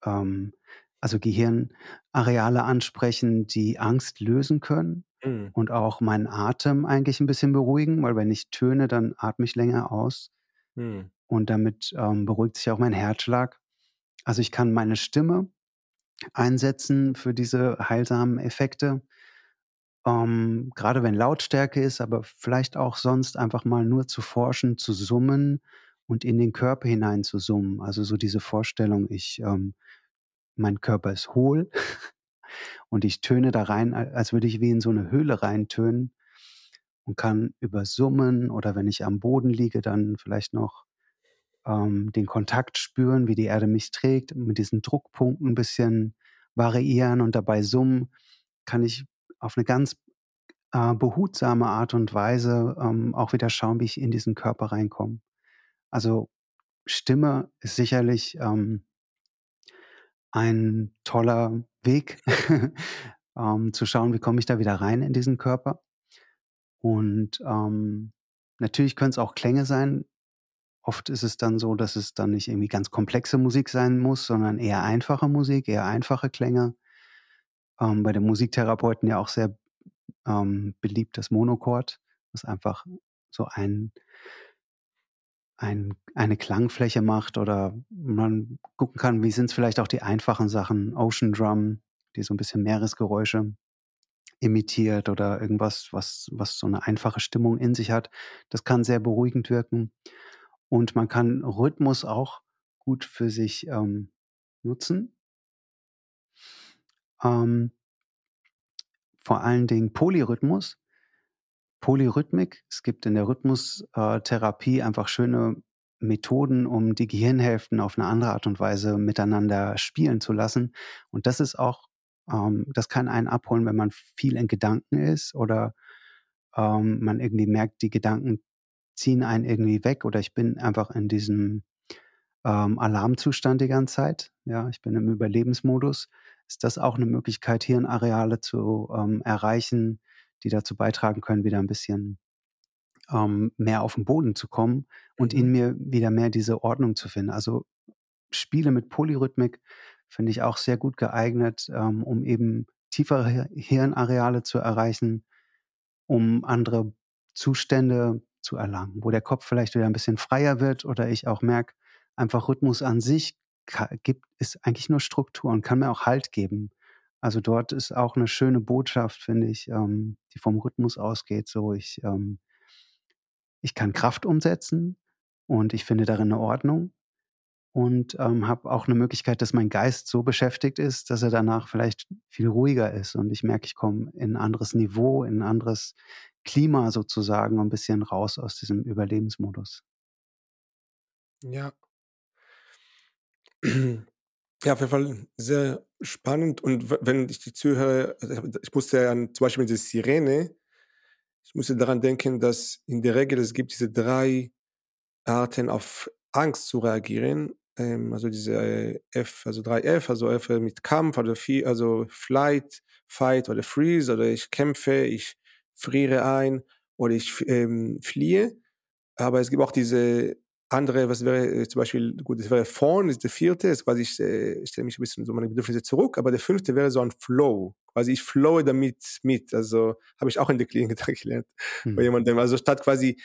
ähm, also Gehirnareale ansprechen, die Angst lösen können mhm. und auch meinen Atem eigentlich ein bisschen beruhigen, weil wenn ich töne, dann atme ich länger aus mhm. und damit ähm, beruhigt sich auch mein Herzschlag. Also ich kann meine Stimme einsetzen für diese heilsamen Effekte. Ähm, gerade wenn Lautstärke ist, aber vielleicht auch sonst einfach mal nur zu forschen, zu summen und in den Körper hinein zu summen. Also so diese Vorstellung, ich ähm, mein Körper ist hohl und ich töne da rein, als würde ich wie in so eine Höhle reintönen und kann über Summen oder wenn ich am Boden liege, dann vielleicht noch ähm, den Kontakt spüren, wie die Erde mich trägt, mit diesen Druckpunkten ein bisschen variieren und dabei summen, kann ich auf eine ganz äh, behutsame Art und Weise ähm, auch wieder schauen, wie ich in diesen Körper reinkomme. Also Stimme ist sicherlich ähm, ein toller Weg, ähm, zu schauen, wie komme ich da wieder rein in diesen Körper. Und ähm, natürlich können es auch Klänge sein. Oft ist es dann so, dass es dann nicht irgendwie ganz komplexe Musik sein muss, sondern eher einfache Musik, eher einfache Klänge. Ähm, bei den Musiktherapeuten ja auch sehr ähm, beliebt das Monochord, was einfach so ein, ein, eine Klangfläche macht oder man gucken kann, wie sind es vielleicht auch die einfachen Sachen, Ocean Drum, die so ein bisschen Meeresgeräusche imitiert oder irgendwas, was, was so eine einfache Stimmung in sich hat. Das kann sehr beruhigend wirken. Und man kann Rhythmus auch gut für sich ähm, nutzen. Ähm, vor allen Dingen Polyrhythmus, Polyrhythmik. Es gibt in der Rhythmustherapie einfach schöne Methoden, um die Gehirnhälften auf eine andere Art und Weise miteinander spielen zu lassen. Und das ist auch ähm, das kann einen abholen, wenn man viel in Gedanken ist oder ähm, man irgendwie merkt, die Gedanken ziehen einen irgendwie weg oder ich bin einfach in diesem ähm, Alarmzustand die ganze Zeit. Ja, ich bin im Überlebensmodus. Ist das auch eine Möglichkeit, Hirnareale zu ähm, erreichen, die dazu beitragen können, wieder ein bisschen ähm, mehr auf den Boden zu kommen und mhm. in mir wieder mehr diese Ordnung zu finden. Also Spiele mit Polyrhythmik finde ich auch sehr gut geeignet, ähm, um eben tiefere Hirnareale zu erreichen, um andere Zustände zu erlangen, wo der Kopf vielleicht wieder ein bisschen freier wird oder ich auch merke, einfach Rhythmus an sich gibt, ist eigentlich nur Struktur und kann mir auch Halt geben. Also dort ist auch eine schöne Botschaft, finde ich, ähm, die vom Rhythmus ausgeht. So, ich, ähm, ich kann Kraft umsetzen und ich finde darin eine Ordnung und ähm, habe auch eine Möglichkeit, dass mein Geist so beschäftigt ist, dass er danach vielleicht viel ruhiger ist und ich merke, ich komme in ein anderes Niveau, in ein anderes Klima sozusagen, ein bisschen raus aus diesem Überlebensmodus. Ja. Ja, auf jeden Fall sehr spannend. Und wenn ich die zuhöre, also ich musste an zum Beispiel diese Sirene, ich musste daran denken, dass in der Regel es gibt diese drei Arten auf Angst zu reagieren ähm, also diese F, also 3F, also F mit Kampf oder viel, also Flight, Fight oder Freeze oder ich kämpfe, ich friere ein oder ich ähm, fliehe. Aber es gibt auch diese andere, was wäre äh, zum Beispiel, gut, das wäre Fawn, ist der vierte, ist quasi, ich, äh, ich stelle mich ein bisschen so meine Bedürfnisse zurück, aber der fünfte wäre so ein Flow, quasi ich flowe damit mit, also habe ich auch in der Klinik gelernt, hm. bei jemandem, also statt quasi,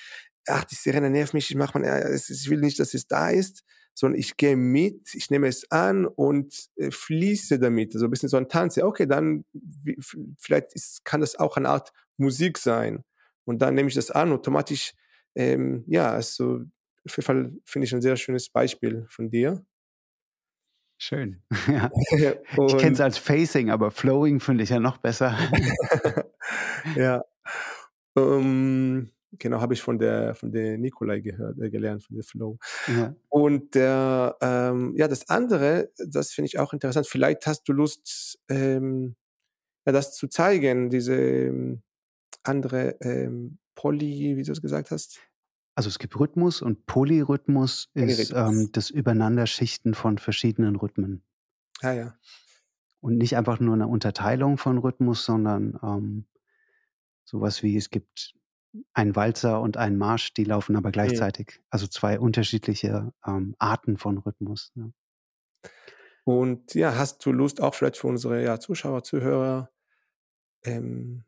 ach, die Sirene nervt mich, ich mach mal, äh, ich will nicht, dass es da ist, sondern ich gehe mit, ich nehme es an und fließe damit, also ein bisschen so ein Tanz. Ja, okay, dann vielleicht ist, kann das auch eine Art Musik sein. Und dann nehme ich das an, automatisch, ähm, ja, also auf jeden Fall finde ich ein sehr schönes Beispiel von dir. Schön. Ja. ich kenne es als Facing, aber Flowing finde ich ja noch besser. ja. Um, genau, habe ich von der, von der Nikolai gehört, äh, gelernt, von der Flow. Ja. Und der, ähm, ja, das andere, das finde ich auch interessant. Vielleicht hast du Lust, ähm, ja, das zu zeigen, diese ähm, andere ähm, Poly, wie du es gesagt hast. Also es gibt Rhythmus und Polyrhythmus ist ähm, das Übereinanderschichten von verschiedenen Rhythmen. Ah ja. Und nicht einfach nur eine Unterteilung von Rhythmus, sondern ähm, sowas wie es gibt ein Walzer und ein Marsch, die laufen aber gleichzeitig. Mhm. Also zwei unterschiedliche ähm, Arten von Rhythmus. Ja. Und ja, hast du Lust auch vielleicht für unsere ja, Zuschauer, Zuhörer, ähm,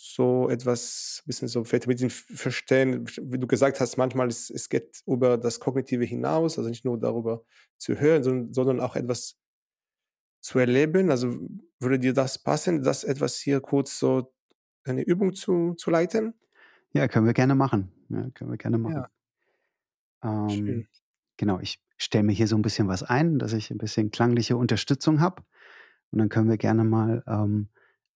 so etwas, bisschen so dem Verstehen, wie du gesagt hast, manchmal es, es geht über das Kognitive hinaus, also nicht nur darüber zu hören, sondern, sondern auch etwas zu erleben. Also würde dir das passen, das etwas hier kurz so eine Übung zu, zu leiten? Ja, können wir gerne machen. Ja, können wir gerne machen. Ja. Ähm, genau, ich stelle mir hier so ein bisschen was ein, dass ich ein bisschen klangliche Unterstützung habe. Und dann können wir gerne mal ähm,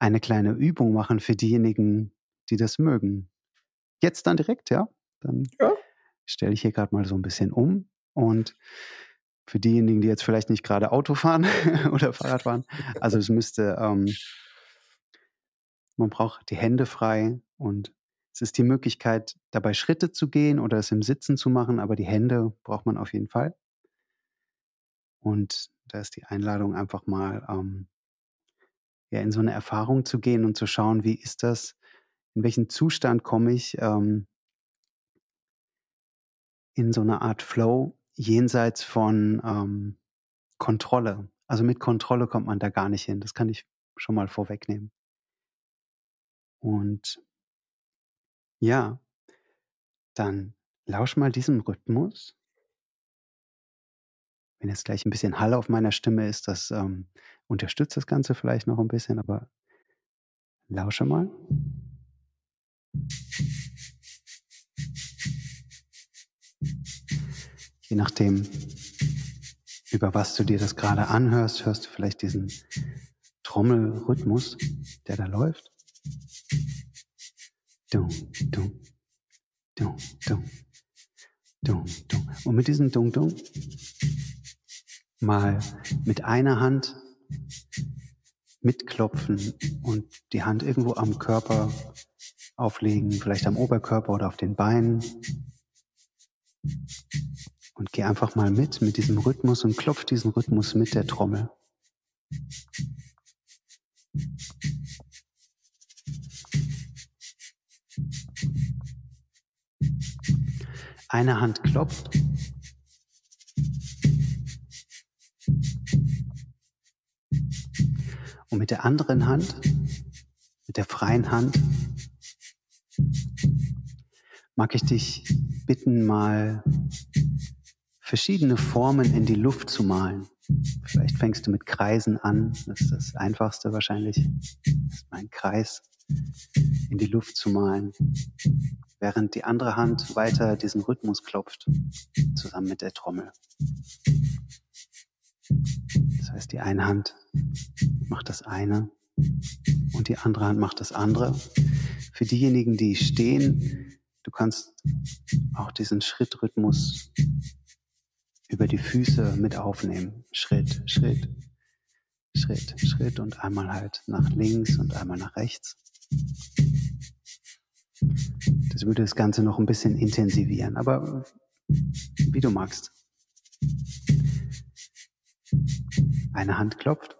eine kleine Übung machen für diejenigen, die das mögen. Jetzt dann direkt, ja? Dann ja. stelle ich hier gerade mal so ein bisschen um. Und für diejenigen, die jetzt vielleicht nicht gerade Auto fahren oder Fahrrad fahren, also es müsste, ähm, man braucht die Hände frei und es ist die Möglichkeit, dabei Schritte zu gehen oder es im Sitzen zu machen, aber die Hände braucht man auf jeden Fall. Und da ist die Einladung einfach mal ähm, ja, in so eine Erfahrung zu gehen und zu schauen, wie ist das, in welchen Zustand komme ich ähm, in so eine Art Flow jenseits von ähm, Kontrolle. Also mit Kontrolle kommt man da gar nicht hin. Das kann ich schon mal vorwegnehmen. Und ja, dann lausch mal diesem Rhythmus. Wenn jetzt gleich ein bisschen Hall auf meiner Stimme ist, das ähm, unterstützt das Ganze vielleicht noch ein bisschen, aber lausche mal. Je nachdem, über was du dir das gerade anhörst, hörst du vielleicht diesen Trommelrhythmus, der da läuft. Dum, dum, dum, dum, dum, dum. Und mit diesem Dum mal mit einer Hand mitklopfen und die Hand irgendwo am Körper auflegen, vielleicht am Oberkörper oder auf den Beinen. Und geh einfach mal mit, mit diesem Rhythmus und klopf diesen Rhythmus mit der Trommel. Eine Hand klopft. Und mit der anderen Hand, mit der freien Hand, mag ich dich bitten, mal verschiedene Formen in die Luft zu malen. Vielleicht fängst du mit Kreisen an. Das ist das Einfachste wahrscheinlich. Ist mein Kreis in die Luft zu malen während die andere Hand weiter diesen Rhythmus klopft, zusammen mit der Trommel. Das heißt, die eine Hand macht das eine und die andere Hand macht das andere. Für diejenigen, die stehen, du kannst auch diesen Schrittrhythmus über die Füße mit aufnehmen. Schritt, Schritt, Schritt, Schritt und einmal halt nach links und einmal nach rechts. Das würde das Ganze noch ein bisschen intensivieren, aber wie du magst. Eine Hand klopft,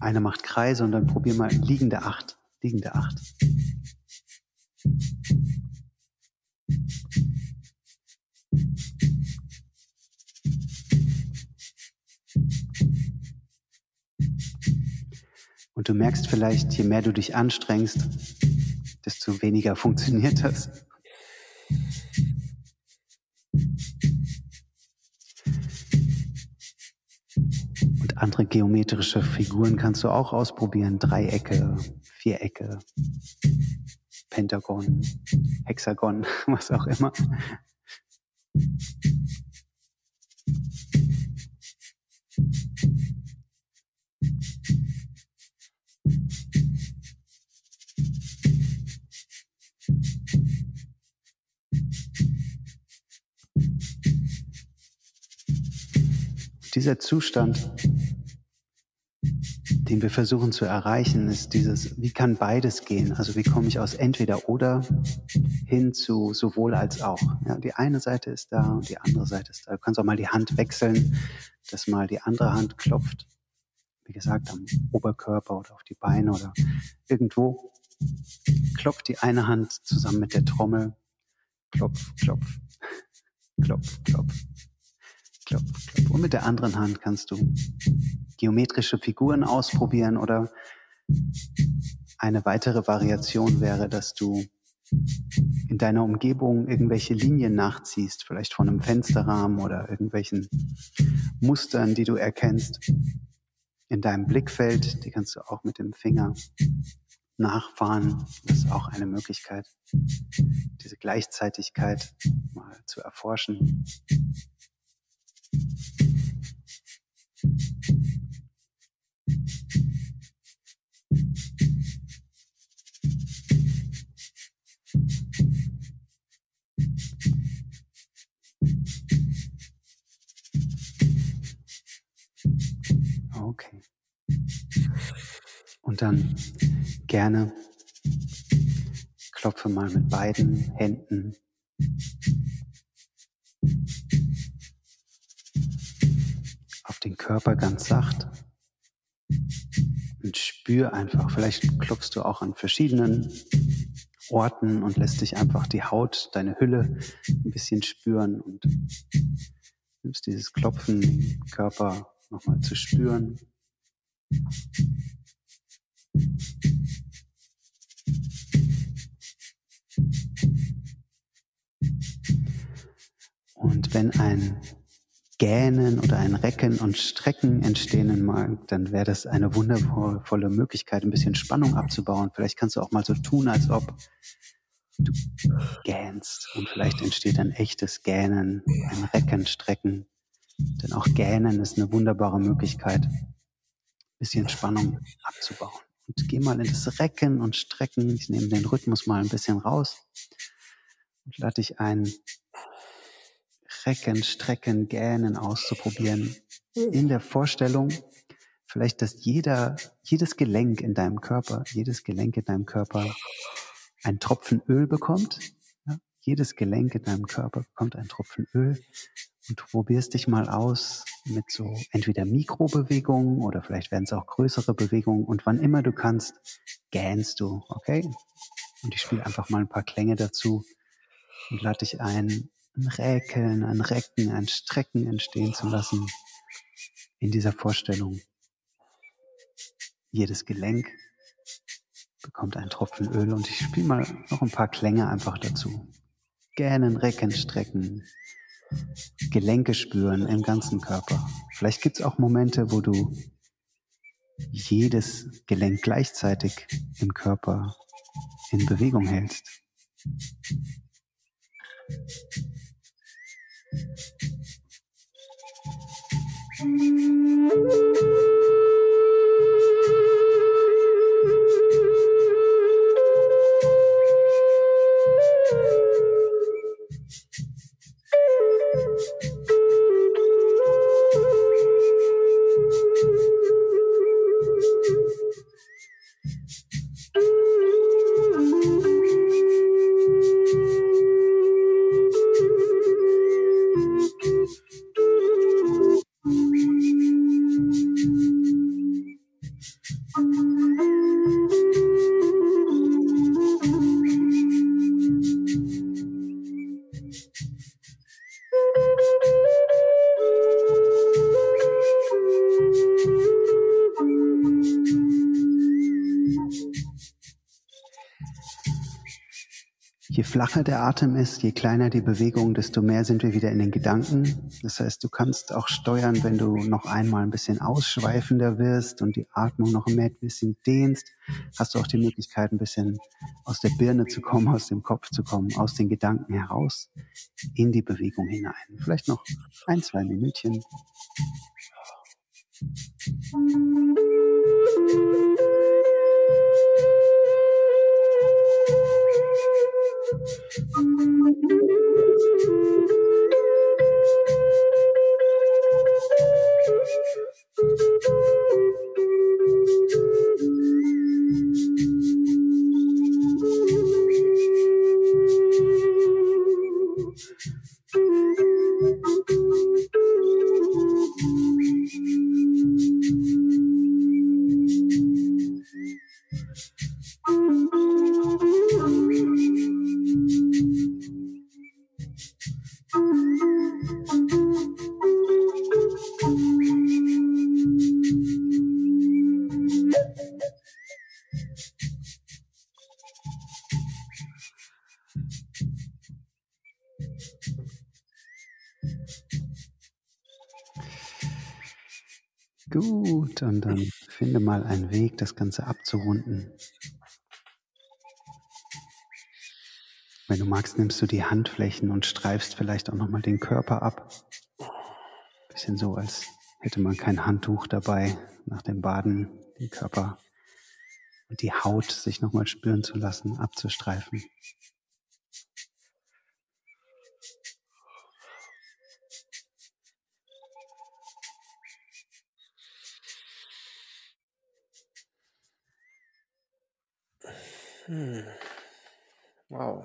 eine macht Kreise und dann probier mal liegende Acht, liegende Acht. Und du merkst vielleicht, je mehr du dich anstrengst, desto weniger funktioniert das. Andere geometrische Figuren kannst du auch ausprobieren. Dreiecke, Vierecke, Pentagon, Hexagon, was auch immer. dieser Zustand, den wir versuchen zu erreichen, ist dieses, wie kann beides gehen? Also wie komme ich aus entweder oder hin zu sowohl als auch? Ja, die eine Seite ist da und die andere Seite ist da. Du kannst auch mal die Hand wechseln, dass mal die andere Hand klopft. Wie gesagt, am Oberkörper oder auf die Beine oder irgendwo. Klopft die eine Hand zusammen mit der Trommel. Klopf, klopf, klopf, klopf. Klopf, klopf. Und mit der anderen Hand kannst du geometrische Figuren ausprobieren oder eine weitere Variation wäre, dass du in deiner Umgebung irgendwelche Linien nachziehst, vielleicht von einem Fensterrahmen oder irgendwelchen Mustern, die du erkennst. In deinem Blickfeld, die kannst du auch mit dem Finger nachfahren. Das ist auch eine Möglichkeit, diese Gleichzeitigkeit mal zu erforschen. Okay. Und dann gerne klopfe mal mit beiden Händen auf den Körper ganz sacht und spür einfach, vielleicht klopfst du auch an verschiedenen Orten und lässt dich einfach die Haut, deine Hülle ein bisschen spüren und nimmst dieses Klopfen im Körper nochmal zu spüren. Und wenn ein Gähnen oder ein Recken und Strecken entstehen mag, dann wäre das eine wundervolle Möglichkeit, ein bisschen Spannung abzubauen. Vielleicht kannst du auch mal so tun, als ob du gähnst und vielleicht entsteht ein echtes Gähnen, ein Recken, Strecken. Denn auch Gähnen ist eine wunderbare Möglichkeit, ein bisschen Spannung abzubauen. Und geh mal in das Recken und Strecken. Ich nehme den Rhythmus mal ein bisschen raus und lade dich ein, Recken, Strecken, Gähnen auszuprobieren. In der Vorstellung, vielleicht, dass jeder, jedes Gelenk in deinem Körper, jedes Gelenk in deinem Körper einen Tropfen Öl bekommt. Ja? Jedes Gelenk in deinem Körper bekommt einen Tropfen Öl. Und du probierst dich mal aus mit so entweder Mikrobewegungen oder vielleicht werden es auch größere Bewegungen. Und wann immer du kannst, gähnst du, okay? Und ich spiele einfach mal ein paar Klänge dazu und lade dich ein, ein Räkeln, ein Recken, ein Strecken entstehen zu lassen in dieser Vorstellung. Jedes Gelenk bekommt einen Tropfen Öl und ich spiele mal noch ein paar Klänge einfach dazu. Gähnen, Recken, Strecken, Gelenke spüren im ganzen Körper. Vielleicht gibt es auch Momente, wo du jedes Gelenk gleichzeitig im Körper in Bewegung hältst. Thank you. Flacher der Atem ist, je kleiner die Bewegung, desto mehr sind wir wieder in den Gedanken. Das heißt, du kannst auch steuern, wenn du noch einmal ein bisschen ausschweifender wirst und die Atmung noch mehr ein bisschen dehnst, hast du auch die Möglichkeit, ein bisschen aus der Birne zu kommen, aus dem Kopf zu kommen, aus den Gedanken heraus in die Bewegung hinein. Vielleicht noch ein, zwei Minütchen. Das Ganze abzurunden. Wenn du magst, nimmst du die Handflächen und streifst vielleicht auch nochmal den Körper ab. Bisschen so, als hätte man kein Handtuch dabei nach dem Baden, den Körper und die Haut sich nochmal spüren zu lassen, abzustreifen. Hm. Wow.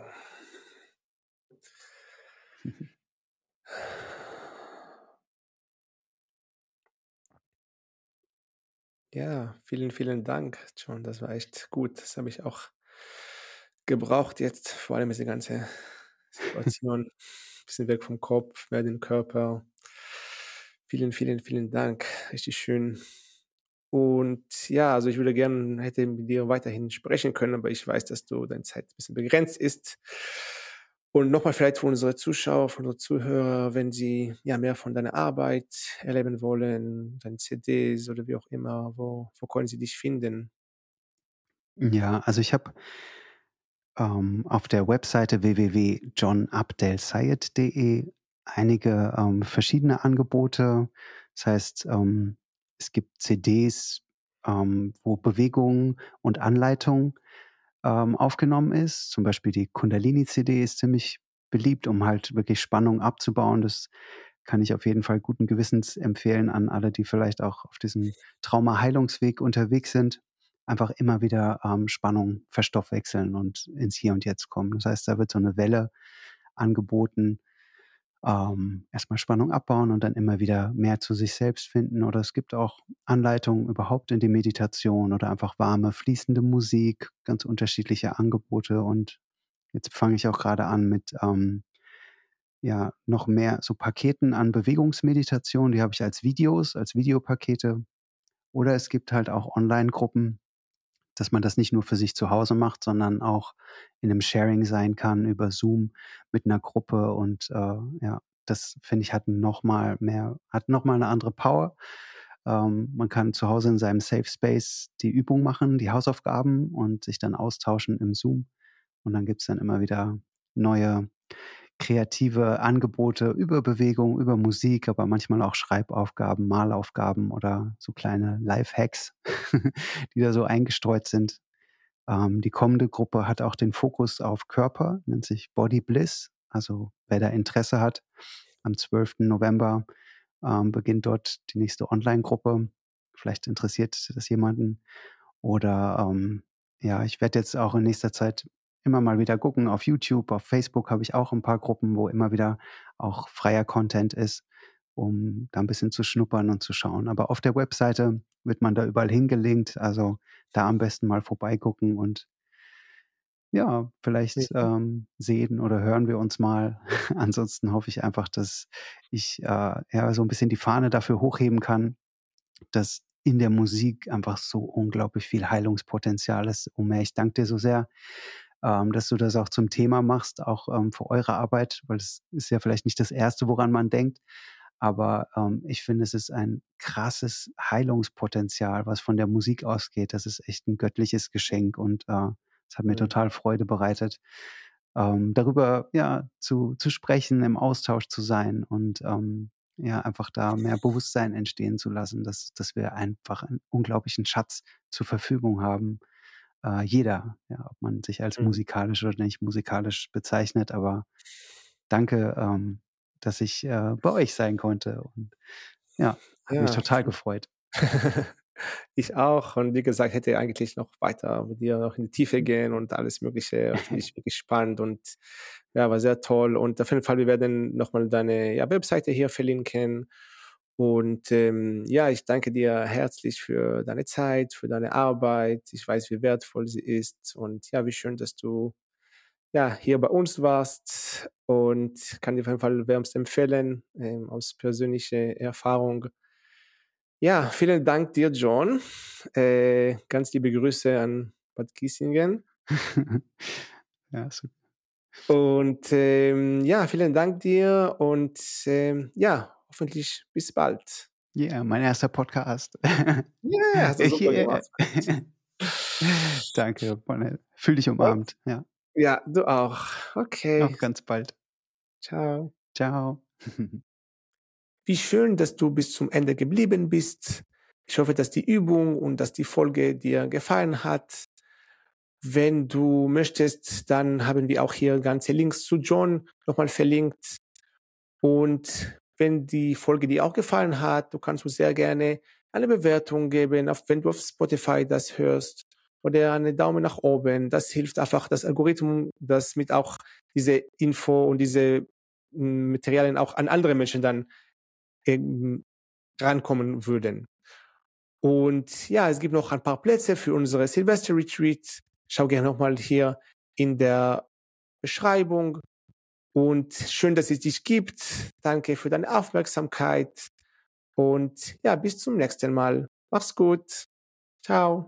Ja, vielen, Dank, John. Das war echt gut. Das habe ich auch gebraucht jetzt, vor allem diese ganze Situation. Bisschen weg vom Kopf, mehr den Körper. Vielen, vielen, vielen Dank. Richtig schön. Und ja, also ich würde gerne, hätte mit dir weiterhin sprechen können, aber ich weiß, dass du deine Zeit ein bisschen begrenzt ist. Und nochmal vielleicht für unsere Zuschauer, für unsere Zuhörer, wenn sie ja mehr von deiner Arbeit erleben wollen, deine CDs oder wie auch immer, wo, wo können sie dich finden? Ja, also ich habe ähm, auf der Webseite www.johnabdelsayed.de einige ähm, verschiedene Angebote. Das heißt, ähm, es gibt CDs, ähm, wo Bewegung und Anleitung ähm, aufgenommen ist. Zum Beispiel die Kundalini-CD ist ziemlich beliebt, um halt wirklich Spannung abzubauen. Das kann ich auf jeden Fall guten Gewissens empfehlen an alle, die vielleicht auch auf diesem Trauma-Heilungsweg unterwegs sind. Einfach immer wieder ähm, Spannung verstoffwechseln und ins Hier und Jetzt kommen. Das heißt, da wird so eine Welle angeboten, ähm, erstmal Spannung abbauen und dann immer wieder mehr zu sich selbst finden. Oder es gibt auch Anleitungen überhaupt in die Meditation oder einfach warme, fließende Musik, ganz unterschiedliche Angebote. Und jetzt fange ich auch gerade an mit ähm, ja noch mehr so Paketen an Bewegungsmeditation. Die habe ich als Videos, als Videopakete. Oder es gibt halt auch Online-Gruppen, dass man das nicht nur für sich zu Hause macht, sondern auch in einem Sharing sein kann über Zoom mit einer Gruppe und äh, ja, das finde ich hat noch mal mehr, hat noch mal eine andere Power. Ähm, man kann zu Hause in seinem Safe Space die Übung machen, die Hausaufgaben und sich dann austauschen im Zoom. Und dann gibt es dann immer wieder neue kreative Angebote über Bewegung, über Musik, aber manchmal auch Schreibaufgaben, Malaufgaben oder so kleine Life-Hacks, die da so eingestreut sind. Ähm, die kommende Gruppe hat auch den Fokus auf Körper, nennt sich Body Bliss. Also wer da Interesse hat, am 12. November ähm, beginnt dort die nächste Online-Gruppe. Vielleicht interessiert das jemanden. Oder ähm, ja, ich werde jetzt auch in nächster Zeit immer mal wieder gucken. Auf YouTube, auf Facebook habe ich auch ein paar Gruppen, wo immer wieder auch freier Content ist, um da ein bisschen zu schnuppern und zu schauen. Aber auf der Webseite wird man da überall hingelinkt. Also da am besten mal vorbeigucken und ja, vielleicht ähm, sehen oder hören wir uns mal. Ansonsten hoffe ich einfach, dass ich äh, ja so ein bisschen die Fahne dafür hochheben kann, dass in der Musik einfach so unglaublich viel Heilungspotenzial ist. Omer, ich danke dir so sehr ähm, dass du das auch zum Thema machst, auch ähm, für eure Arbeit, weil es ist ja vielleicht nicht das Erste, woran man denkt. Aber ähm, ich finde, es ist ein krasses Heilungspotenzial, was von der Musik ausgeht. Das ist echt ein göttliches Geschenk und äh, es hat mir mhm. total Freude bereitet, ähm, darüber ja zu, zu sprechen, im Austausch zu sein und ähm, ja, einfach da mehr Bewusstsein entstehen zu lassen, dass, dass wir einfach einen unglaublichen Schatz zur Verfügung haben, äh, jeder, ja, ob man sich als mhm. musikalisch oder nicht musikalisch bezeichnet, aber danke, ähm, dass ich äh, bei euch sein konnte und ja, hat ja. mich total gefreut. ich auch und wie gesagt, hätte eigentlich noch weiter mit dir noch in die Tiefe gehen und alles mögliche, ich wirklich spannend und ja, war sehr toll und auf jeden Fall, wir werden nochmal deine ja, Webseite hier verlinken und ähm, ja, ich danke dir herzlich für deine Zeit, für deine Arbeit. Ich weiß, wie wertvoll sie ist. Und ja, wie schön, dass du ja, hier bei uns warst. Und kann dir auf jeden Fall wärmst empfehlen, ähm, aus persönlicher Erfahrung. Ja, vielen Dank dir, John. Äh, ganz liebe Grüße an Bad Kissingen. ja, super. Und ähm, ja, vielen Dank dir und ähm, ja, hoffentlich bis bald. Ja, yeah, mein erster Podcast. Ja, yeah, hast du super gemacht. Danke, Fühl dich umarmt. Ja. ja, du auch. Okay. Auf ganz bald. Ciao. Ciao. wie schön, dass du bis zum Ende geblieben bist. Ich hoffe, dass die Übung und dass die Folge dir gefallen hat. Wenn du möchtest, dann haben wir auch hier ganze Links zu John nochmal verlinkt. Und wenn die Folge dir auch gefallen hat, du kannst uns sehr gerne eine Bewertung geben, auf, wenn du auf Spotify das hörst oder einen Daumen nach oben. Das hilft einfach das Algorithmus, das mit auch diese Info und diese hm, Materialien auch an andere Menschen dann ähm, rankommen würden. Und ja, es gibt noch ein paar Plätze für unsere Silvester Retreat. Schau gerne nochmal hier in der Beschreibung. Und schön, dass es dich gibt. Danke für deine Aufmerksamkeit. Und ja, bis zum nächsten Mal. Mach's gut. Ciao.